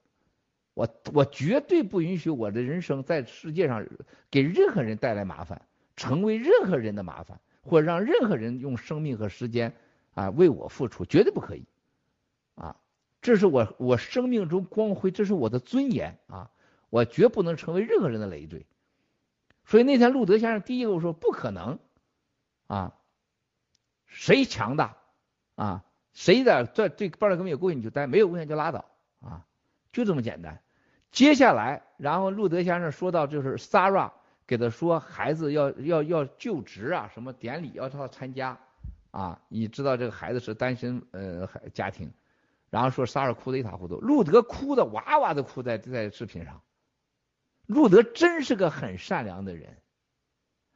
我我绝对不允许我的人生在世界上给任何人带来麻烦，成为任何人的麻烦，或者让任何人用生命和时间啊为我付出，绝对不可以。啊，这是我我生命中光辉，这是我的尊严啊，我绝不能成为任何人的累赘。所以那天路德先生第一个我说不可能，啊，谁强大啊？谁在在对爆料革命有贡献你就待，没有贡献就拉倒啊，就这么简单。接下来，然后路德先生说到就是 s a r a 给他说孩子要要要就职啊，什么典礼要他参加啊，你知道这个孩子是单身呃孩家庭，然后说 s a r a 哭得一塌糊涂，路德哭的哇哇的哭在在视频上。路德真是个很善良的人。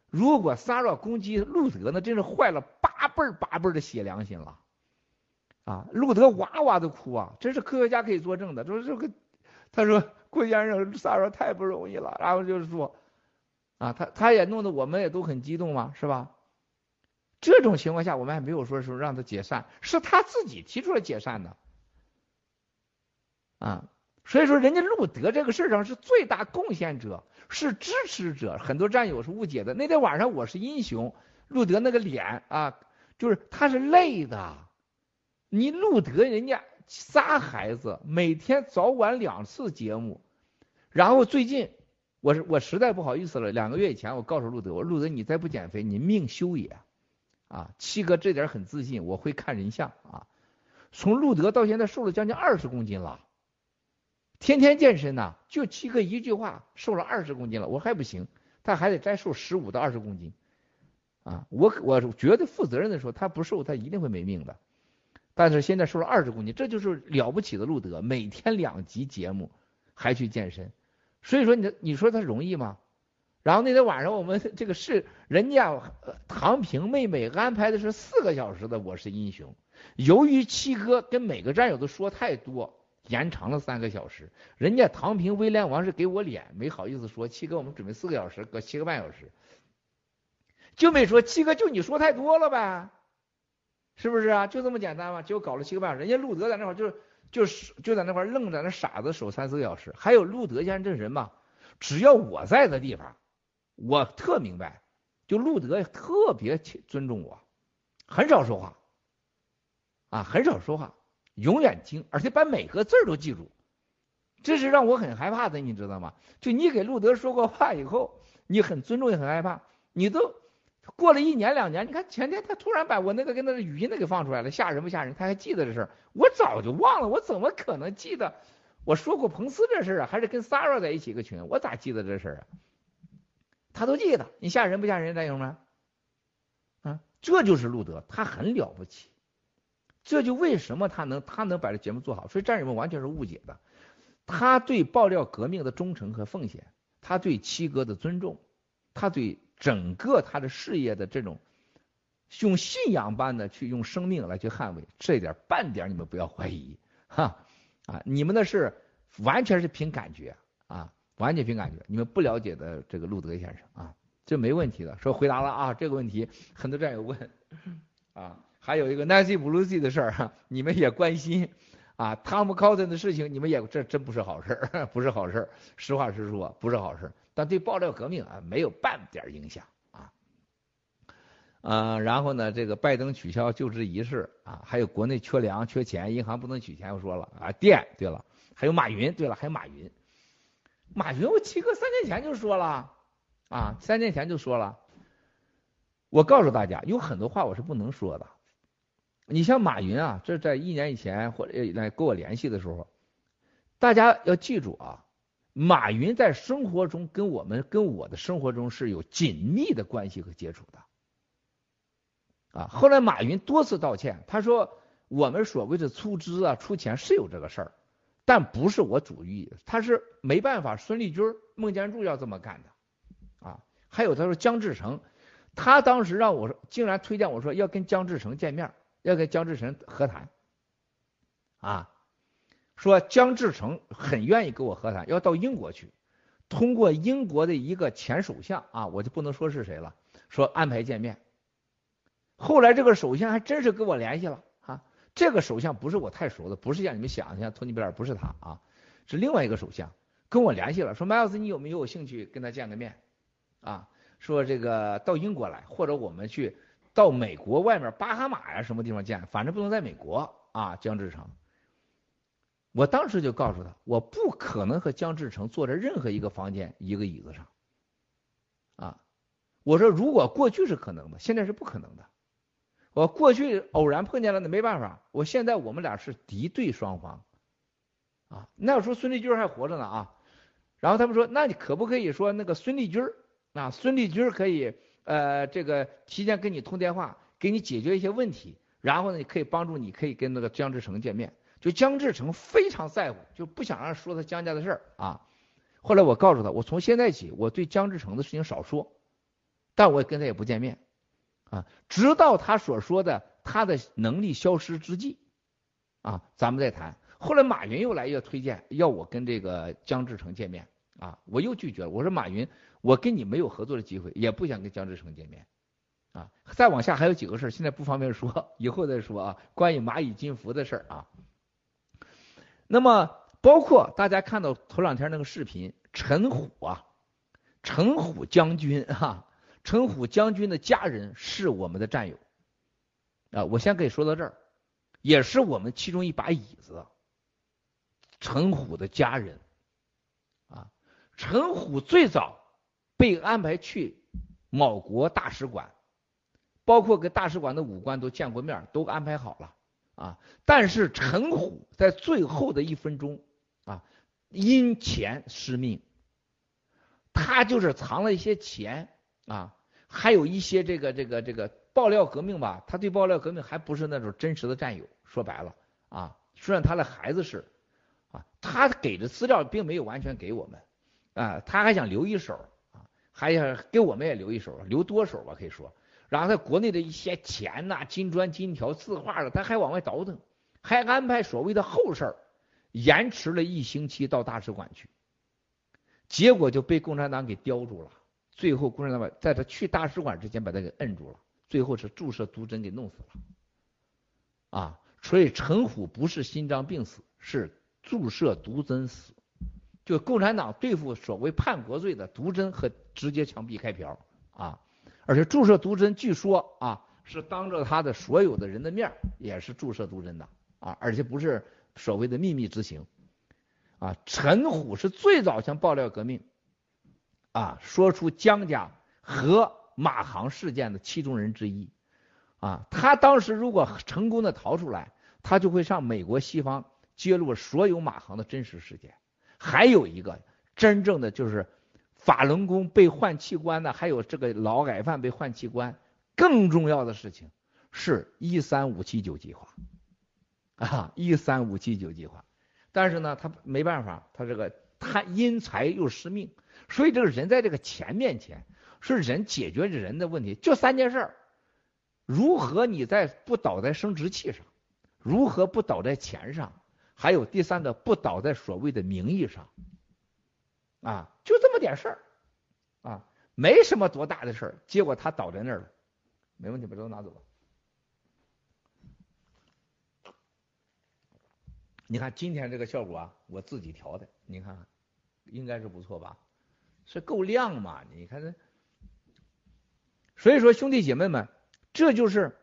如果萨若攻击路德，那真是坏了八辈八辈的血良心了。啊，路德哇哇的哭啊，这是科学家可以作证的。说这个，他说郭先生撒说太不容易了，然后就是说，啊，他他也弄得我们也都很激动嘛，是吧？这种情况下，我们还没有说说让他解散，是他自己提出来解散的，啊，所以说人家路德这个事上是最大贡献者，是支持者，很多战友是误解的。那天晚上我是英雄，路德那个脸啊，就是他是累的，你路德人家仨孩子，每天早晚两次节目，然后最近我是我实在不好意思了，两个月以前我告诉路德，我说路德你再不减肥，你命休也。啊，七哥这点很自信，我会看人相啊。从路德到现在瘦了将近二十公斤了，天天健身呐，就七哥一句话瘦了二十公斤了，我还不行，他还得再瘦十五到二十公斤啊。我我觉得负责任的说，他不瘦他一定会没命的。但是现在瘦了二十公斤，这就是了不起的路德，每天两集节目还去健身，所以说你你说他容易吗？然后那天晚上我们这个是人家唐平妹妹安排的是四个小时的《我是英雄》，由于七哥跟每个战友都说太多，延长了三个小时。人家唐平威廉王是给我脸，没好意思说七哥我们准备四个小时，搁七个半小时，就没说七哥就你说太多了呗，是不是啊？就这么简单嘛？结果搞了七个半小时，人家路德在那块就就是就在那块愣在那傻子守三四个小时。还有路德先生这人嘛，只要我在的地方。我特明白，就路德特别尊重我，很少说话，啊，很少说话，永远听，而且把每个字都记住，这是让我很害怕的，你知道吗？就你给路德说过话以后，你很尊重也很害怕，你都过了一年两年，你看前天他突然把我那个跟那个语音的给放出来了，吓人不吓人？他还记得这事儿，我早就忘了，我怎么可能记得我说过彭斯这事儿啊？还是跟 s a r a 在一起一个群，我咋记得这事儿啊？他都记得，你吓人不吓人，战友们？啊，这就是路德，他很了不起。这就为什么他能他能把这节目做好，所以战友们完全是误解的。他对爆料革命的忠诚和奉献，他对七哥的尊重，他对整个他的事业的这种用信仰般的去用生命来去捍卫，这一点半点你们不要怀疑，哈啊，你们的是完全是凭感觉啊。完全凭感觉，你们不了解的这个路德先生啊，这没问题的。说回答了啊，这个问题很多战友问啊，还有一个 Nancy Pelosi 的事儿哈，你们也关心啊，Tom Cotton 的事情，你们也这真不是好事儿，不是好事儿，实话实说不是好事儿，但对爆料革命啊没有半点影响啊。嗯，然后呢，这个拜登取消就职仪式啊，还有国内缺粮缺钱，银行不能取钱，我说了啊，电对了，还有马云对了，还有马云。马云，我七哥三年前就说了，啊，三年前就说了。我告诉大家，有很多话我是不能说的。你像马云啊，这在一年以前或者来跟我联系的时候，大家要记住啊，马云在生活中跟我们跟我的生活中是有紧密的关系和接触的。啊，后来马云多次道歉，他说我们所谓的出资啊、出钱是有这个事儿。但不是我主意，他是没办法，孙立军、孟建柱要这么干的，啊，还有他说姜志成，他当时让我，竟然推荐我说要跟姜志成见面，要跟姜志成和谈，啊，说姜志成很愿意跟我和谈，要到英国去，通过英国的一个前首相啊，我就不能说是谁了，说安排见面，后来这个首相还真是跟我联系了啊。这个首相不是我太熟的，不是像你们想的托尼·贝尔，不是他啊，是另外一个首相跟我联系了，说麦尔斯，你有没有兴趣跟他见个面？啊，说这个到英国来，或者我们去到美国外面巴哈马呀什么地方见，反正不能在美国啊。姜志成，我当时就告诉他，我不可能和姜志成坐在任何一个房间一个椅子上，啊，我说如果过去是可能的，现在是不可能的。我过去偶然碰见了，那没办法。我现在我们俩是敌对双方，啊，那时候孙立军还活着呢啊。然后他们说，那你可不可以说那个孙立军啊，孙立军可以呃这个提前跟你通电话，给你解决一些问题，然后呢可以帮助你可以跟那个姜志成见面。就姜志成非常在乎，就不想让说他姜家的事儿啊。后来我告诉他，我从现在起我对姜志成的事情少说，但我跟他也不见面。啊，直到他所说的他的能力消失之际，啊，咱们再谈。后来马云又来要推荐要我跟这个姜志成见面啊，我又拒绝了。我说马云，我跟你没有合作的机会，也不想跟姜志成见面啊。再往下还有几个事儿，现在不方便说，以后再说啊。关于蚂蚁金服的事儿啊，那么包括大家看到头两天那个视频，陈虎啊，陈虎将军哈，陈虎将军的家人是我们的战友啊。我先可以说到这儿，也是我们其中一把椅子。陈虎的家人，啊，陈虎最早被安排去某国大使馆，包括跟大使馆的武官都见过面，都安排好了啊。但是陈虎在最后的一分钟啊，因钱失命，他就是藏了一些钱啊，还有一些这个这个这个爆料革命吧，他对爆料革命还不是那种真实的战友，说白了啊，虽然他的孩子是。啊，他给的资料并没有完全给我们，啊，他还想留一手，还想给我们也留一手，留多手吧可以说。然后在国内的一些钱呐、金砖、金条、字画的，他还往外倒腾，还安排所谓的后事儿，延迟了一星期到大使馆去，结果就被共产党给叼住了。最后共产党把在他去大使馆之前把他给摁住了，最后是注射毒针给弄死了。啊，所以陈虎不是心脏病死，是。注射毒针死，就共产党对付所谓叛国罪的毒针和直接枪毙开瓢啊！而且注射毒针，据说啊是当着他的所有的人的面也是注射毒针的啊，而且不是所谓的秘密执行啊。陈虎是最早向爆料革命啊说出江家和马航事件的其中人之一啊。他当时如果成功的逃出来，他就会上美国西方。揭露所有马航的真实事件，还有一个真正的就是法轮功被换器官的，还有这个劳改犯被换器官。更重要的事情是一三五七九计划啊，一三五七九计划。但是呢，他没办法，他这个他因财又失命，所以这个人在这个钱面前，是人解决人的问题，就三件事：如何你在不倒在生殖器上，如何不倒在钱上。还有第三个，不倒在所谓的名义上，啊，就这么点事儿，啊，没什么多大的事儿，结果他倒在那儿了，没问题，把这都拿走吧。你看今天这个效果啊，我自己调的，你看看，应该是不错吧？是够亮嘛？你看这，所以说兄弟姐妹们，这就是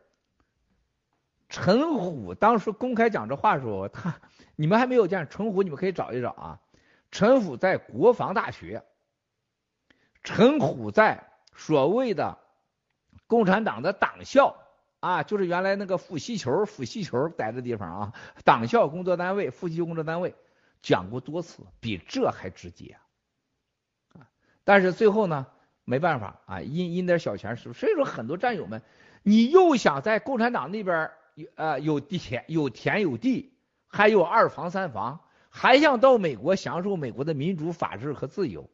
陈虎当时公开讲这话的时候，他。你们还没有见陈虎，你们可以找一找啊。陈虎在国防大学，陈虎在所谓的共产党的党校啊，就是原来那个傅西球、傅西球待的地方啊，党校工作单位、傅西工作单位讲过多次，比这还直接啊。但是最后呢，没办法啊，因因点小钱是，所以说很多战友们，你又想在共产党那边有呃有地田有田有地。还有二房三房，还想到美国享受美国的民主、法治和自由，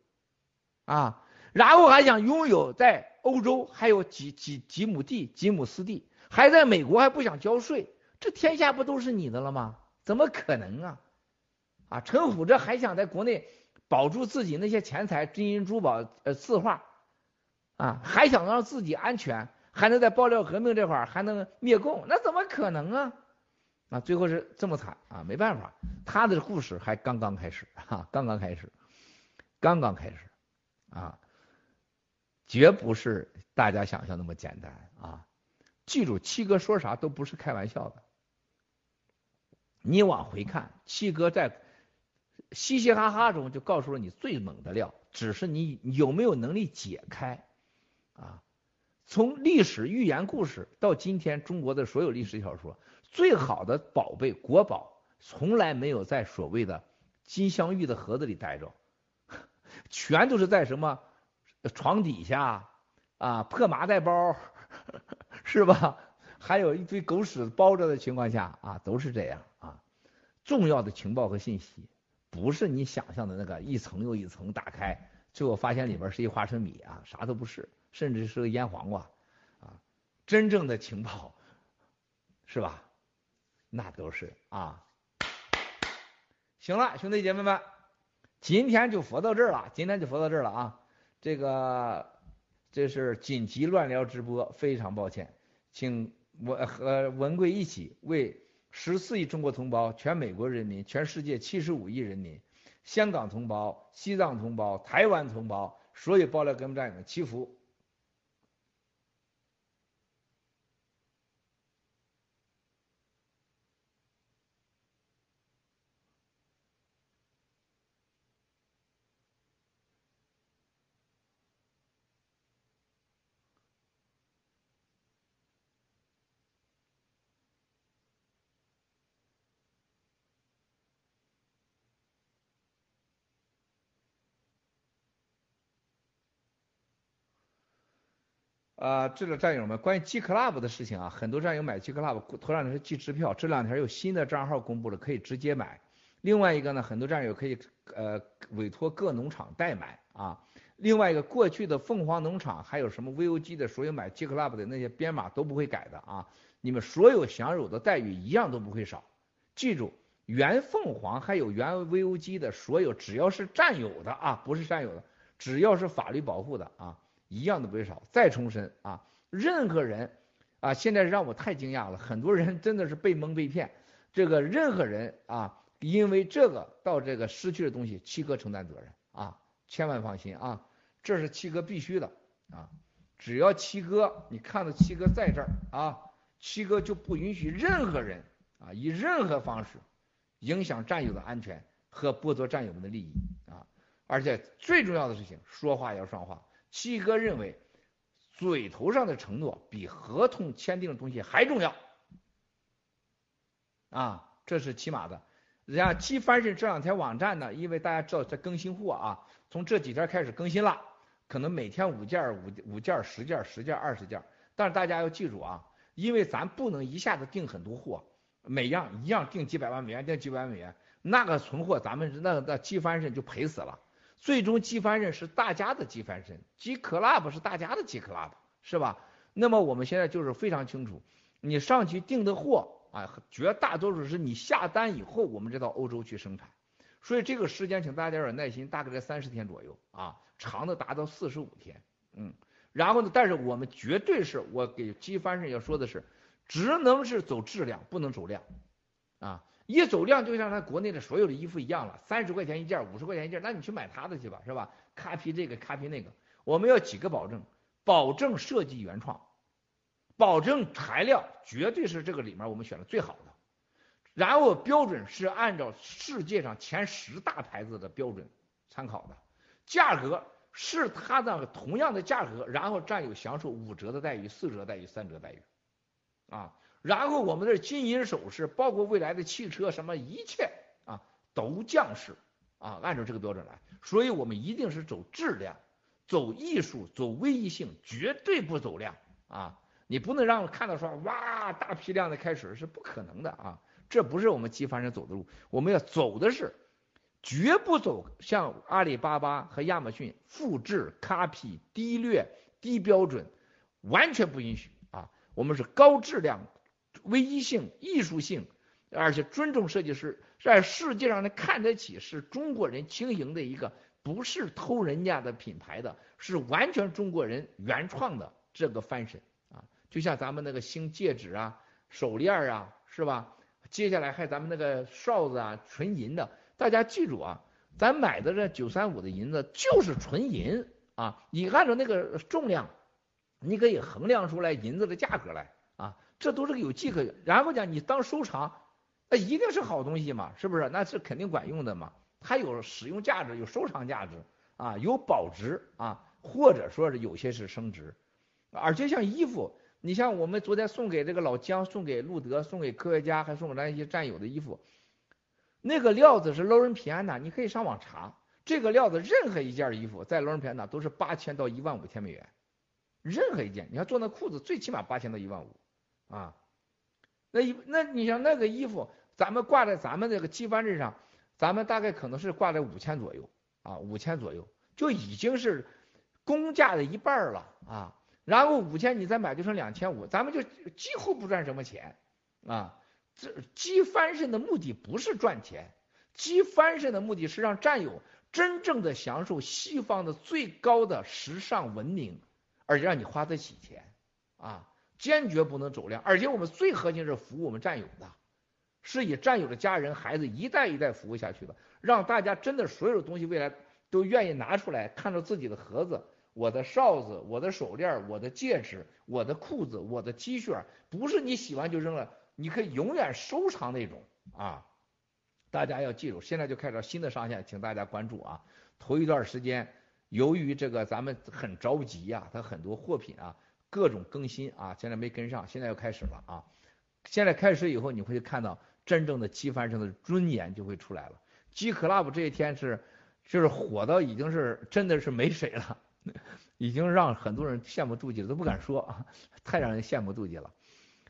啊，然后还想拥有在欧洲还有几几几亩地、几亩私地，还在美国还不想交税，这天下不都是你的了吗？怎么可能啊？啊，陈虎这还想在国内保住自己那些钱财、金银珠宝、呃字画，啊，还想让自己安全，还能在爆料革命这块还能灭共，那怎可能啊？啊，最后是这么惨啊，没办法，他的故事还刚刚开始啊，刚刚开始，刚刚开始啊，绝不是大家想象那么简单啊！记住，七哥说啥都不是开玩笑的。你往回看，七哥在嘻嘻哈哈中就告诉了你最猛的料，只是你有没有能力解开啊？从历史寓言故事到今天中国的所有历史小说。最好的宝贝国宝，从来没有在所谓的金镶玉的盒子里待着，全都是在什么床底下啊破麻袋包，是吧？还有一堆狗屎包着的情况下啊，都是这样啊。重要的情报和信息，不是你想象的那个一层又一层打开，最后发现里边是一花生米啊，啥都不是，甚至是个腌黄瓜啊。真正的情报，是吧？那都是啊，行了，兄弟姐妹们，今天就说到这儿了，今天就说到这儿了啊。这个这是紧急乱聊直播，非常抱歉，请我和文贵一起为十四亿中国同胞、全美国人民、全世界七十五亿人民、香港同胞、西藏同胞、台湾同胞，所有爆料革命战友们祈福。啊，这个战友们，关于 G Club 的事情啊，很多战友买 G Club，头两天是寄支票，这两天有新的账号公布了，可以直接买。另外一个呢，很多战友可以呃委托各农场代买啊。另外一个，过去的凤凰农场还有什么 VOG 的所有买 G Club 的那些编码都不会改的啊，你们所有享有的待遇一样都不会少。记住，原凤凰还有原 VOG 的所有，只要是占有的啊，不是占有的，只要是法律保护的啊。一样都不会少。再重申啊，任何人啊，现在让我太惊讶了，很多人真的是被蒙被骗。这个任何人啊，因为这个到这个失去的东西，七哥承担责任啊，千万放心啊，这是七哥必须的啊。只要七哥你看到七哥在这儿啊，七哥就不允许任何人啊，以任何方式影响战友的安全和剥夺战友们的利益啊。而且最重要的事情，说话要算话。七哥认为，嘴头上的承诺比合同签订的东西还重要，啊，这是起码的。人家七翻身这两天网站呢，因为大家知道在更新货啊，从这几天开始更新了，可能每天五件、五五件、十件、十件、二十件。但是大家要记住啊，因为咱不能一下子订很多货，每样一样订几百万美元，订几百万美元，那个存货咱们那那七翻身就赔死了。最终积翻身是大家的积翻身，积 club 是大家的积 club，是吧？那么我们现在就是非常清楚，你上去订的货啊，绝大多数是你下单以后，我们再到欧洲去生产，所以这个时间请大家有点耐心，大概在三十天左右啊，长的达到四十五天，嗯，然后呢，但是我们绝对是我给积翻身要说的是，只能是走质量，不能走量，啊。一走量就像他国内的所有的衣服一样了，三十块钱一件，五十块钱一件，那你去买他的去吧，是吧？咖皮这个，咖皮那个，我们要几个保证：保证设计原创，保证材料绝对是这个里面我们选的最好的，然后标准是按照世界上前十大牌子的标准参考的，价格是它的同样的价格，然后占有享受五折的待遇、四折待遇、三折待遇，啊。然后我们的金银首饰，包括未来的汽车什么一切啊，都降势啊，按照这个标准来。所以我们一定是走质量，走艺术，走唯一性，绝对不走量啊！你不能让我看到说哇大批量的开始是不可能的啊！这不是我们机翻人走的路，我们要走的是绝不走像阿里巴巴和亚马逊复制、copy、低劣、低标准，完全不允许啊！我们是高质量。唯一性、艺术性，而且尊重设计师，在世界上呢看得起是中国人经营的一个，不是偷人家的品牌的，是完全中国人原创的这个翻身啊！就像咱们那个星戒指啊、手链啊，是吧？接下来还有咱们那个哨子啊，纯银的，大家记住啊，咱买的这九三五的银子就是纯银啊！你按照那个重量，你可以衡量出来银子的价格来。这都是个有迹可循，然后讲你当收藏，那一定是好东西嘛，是不是？那是肯定管用的嘛，它有使用价值，有收藏价值啊，有保值啊，或者说是有些是升值，而且像衣服，你像我们昨天送给这个老姜，送给路德，送给科学家，还送给咱一些战友的衣服，那个料子是 Lauren Piana，你可以上网查，这个料子任何一件衣服在 Lauren Piana 都是八千到一万五千美元，任何一件，你要做那裤子，最起码八千到一万五。啊，那那你像那个衣服，咱们挂在咱们这个机翻身上，咱们大概可能是挂在五千左右啊，五千左右就已经是工价的一半了啊。然后五千你再买就成两千五，咱们就几乎不赚什么钱啊。这机翻身的目的不是赚钱，积翻身的目的是让战友真正的享受西方的最高的时尚文明，而且让你花得起钱啊，坚决不能走量。而且我们最核心是服务我们战友的，是以战友的家人孩子一代一代服务下去的，让大家真的所有的东西未来都愿意拿出来，看着自己的盒子。我的哨子，我的手链，我的戒指，我的裤子，我的 T 恤，不是你洗完就扔了，你可以永远收藏那种啊！大家要记住，现在就开始新的上线，请大家关注啊！头一段时间，由于这个咱们很着急呀，它很多货品啊，各种更新啊，现在没跟上，现在要开始了啊！现在开始以后，你会看到真正的机翻身的尊严就会出来了。G Club 这一天是，就是火到已经是真的是没谁了。已经让很多人羡慕妒忌了，都不敢说啊，太让人羡慕妒忌了。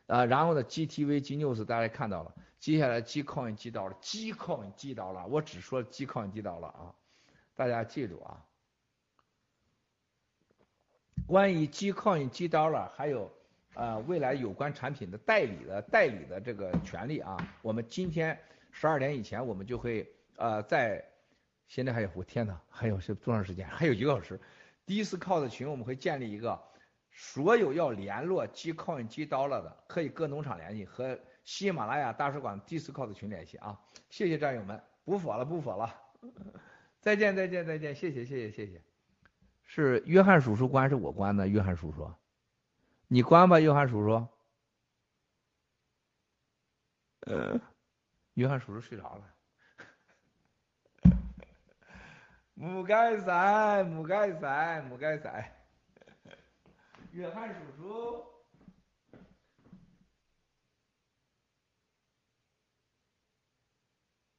啊，然后呢，GTV、G News 大家看到了，接下来 G Coin 记到了，G Coin 记到了，我只说 G Coin 记到了啊，大家记住啊。关于 G Coin 记到了，还有啊未来有关产品的代理的代理的这个权利啊，我们今天十二点以前我们就会呃在，现在还有我天哪，还有是多长时间？还有一个小时。Discord 群我们会建立一个，所有要联络 G Coin G Dollar 的，可以各农场联系，和喜马拉雅大使馆 Discord 群联系啊！谢谢战友们，不佛了不佛了，再见再见再见，谢谢谢谢谢谢。是约翰叔叔关是我关的，约翰叔叔，你关吧，约翰叔叔。呃，约翰叔叔睡着了。母盖伞，母盖伞，母盖伞。约翰叔叔。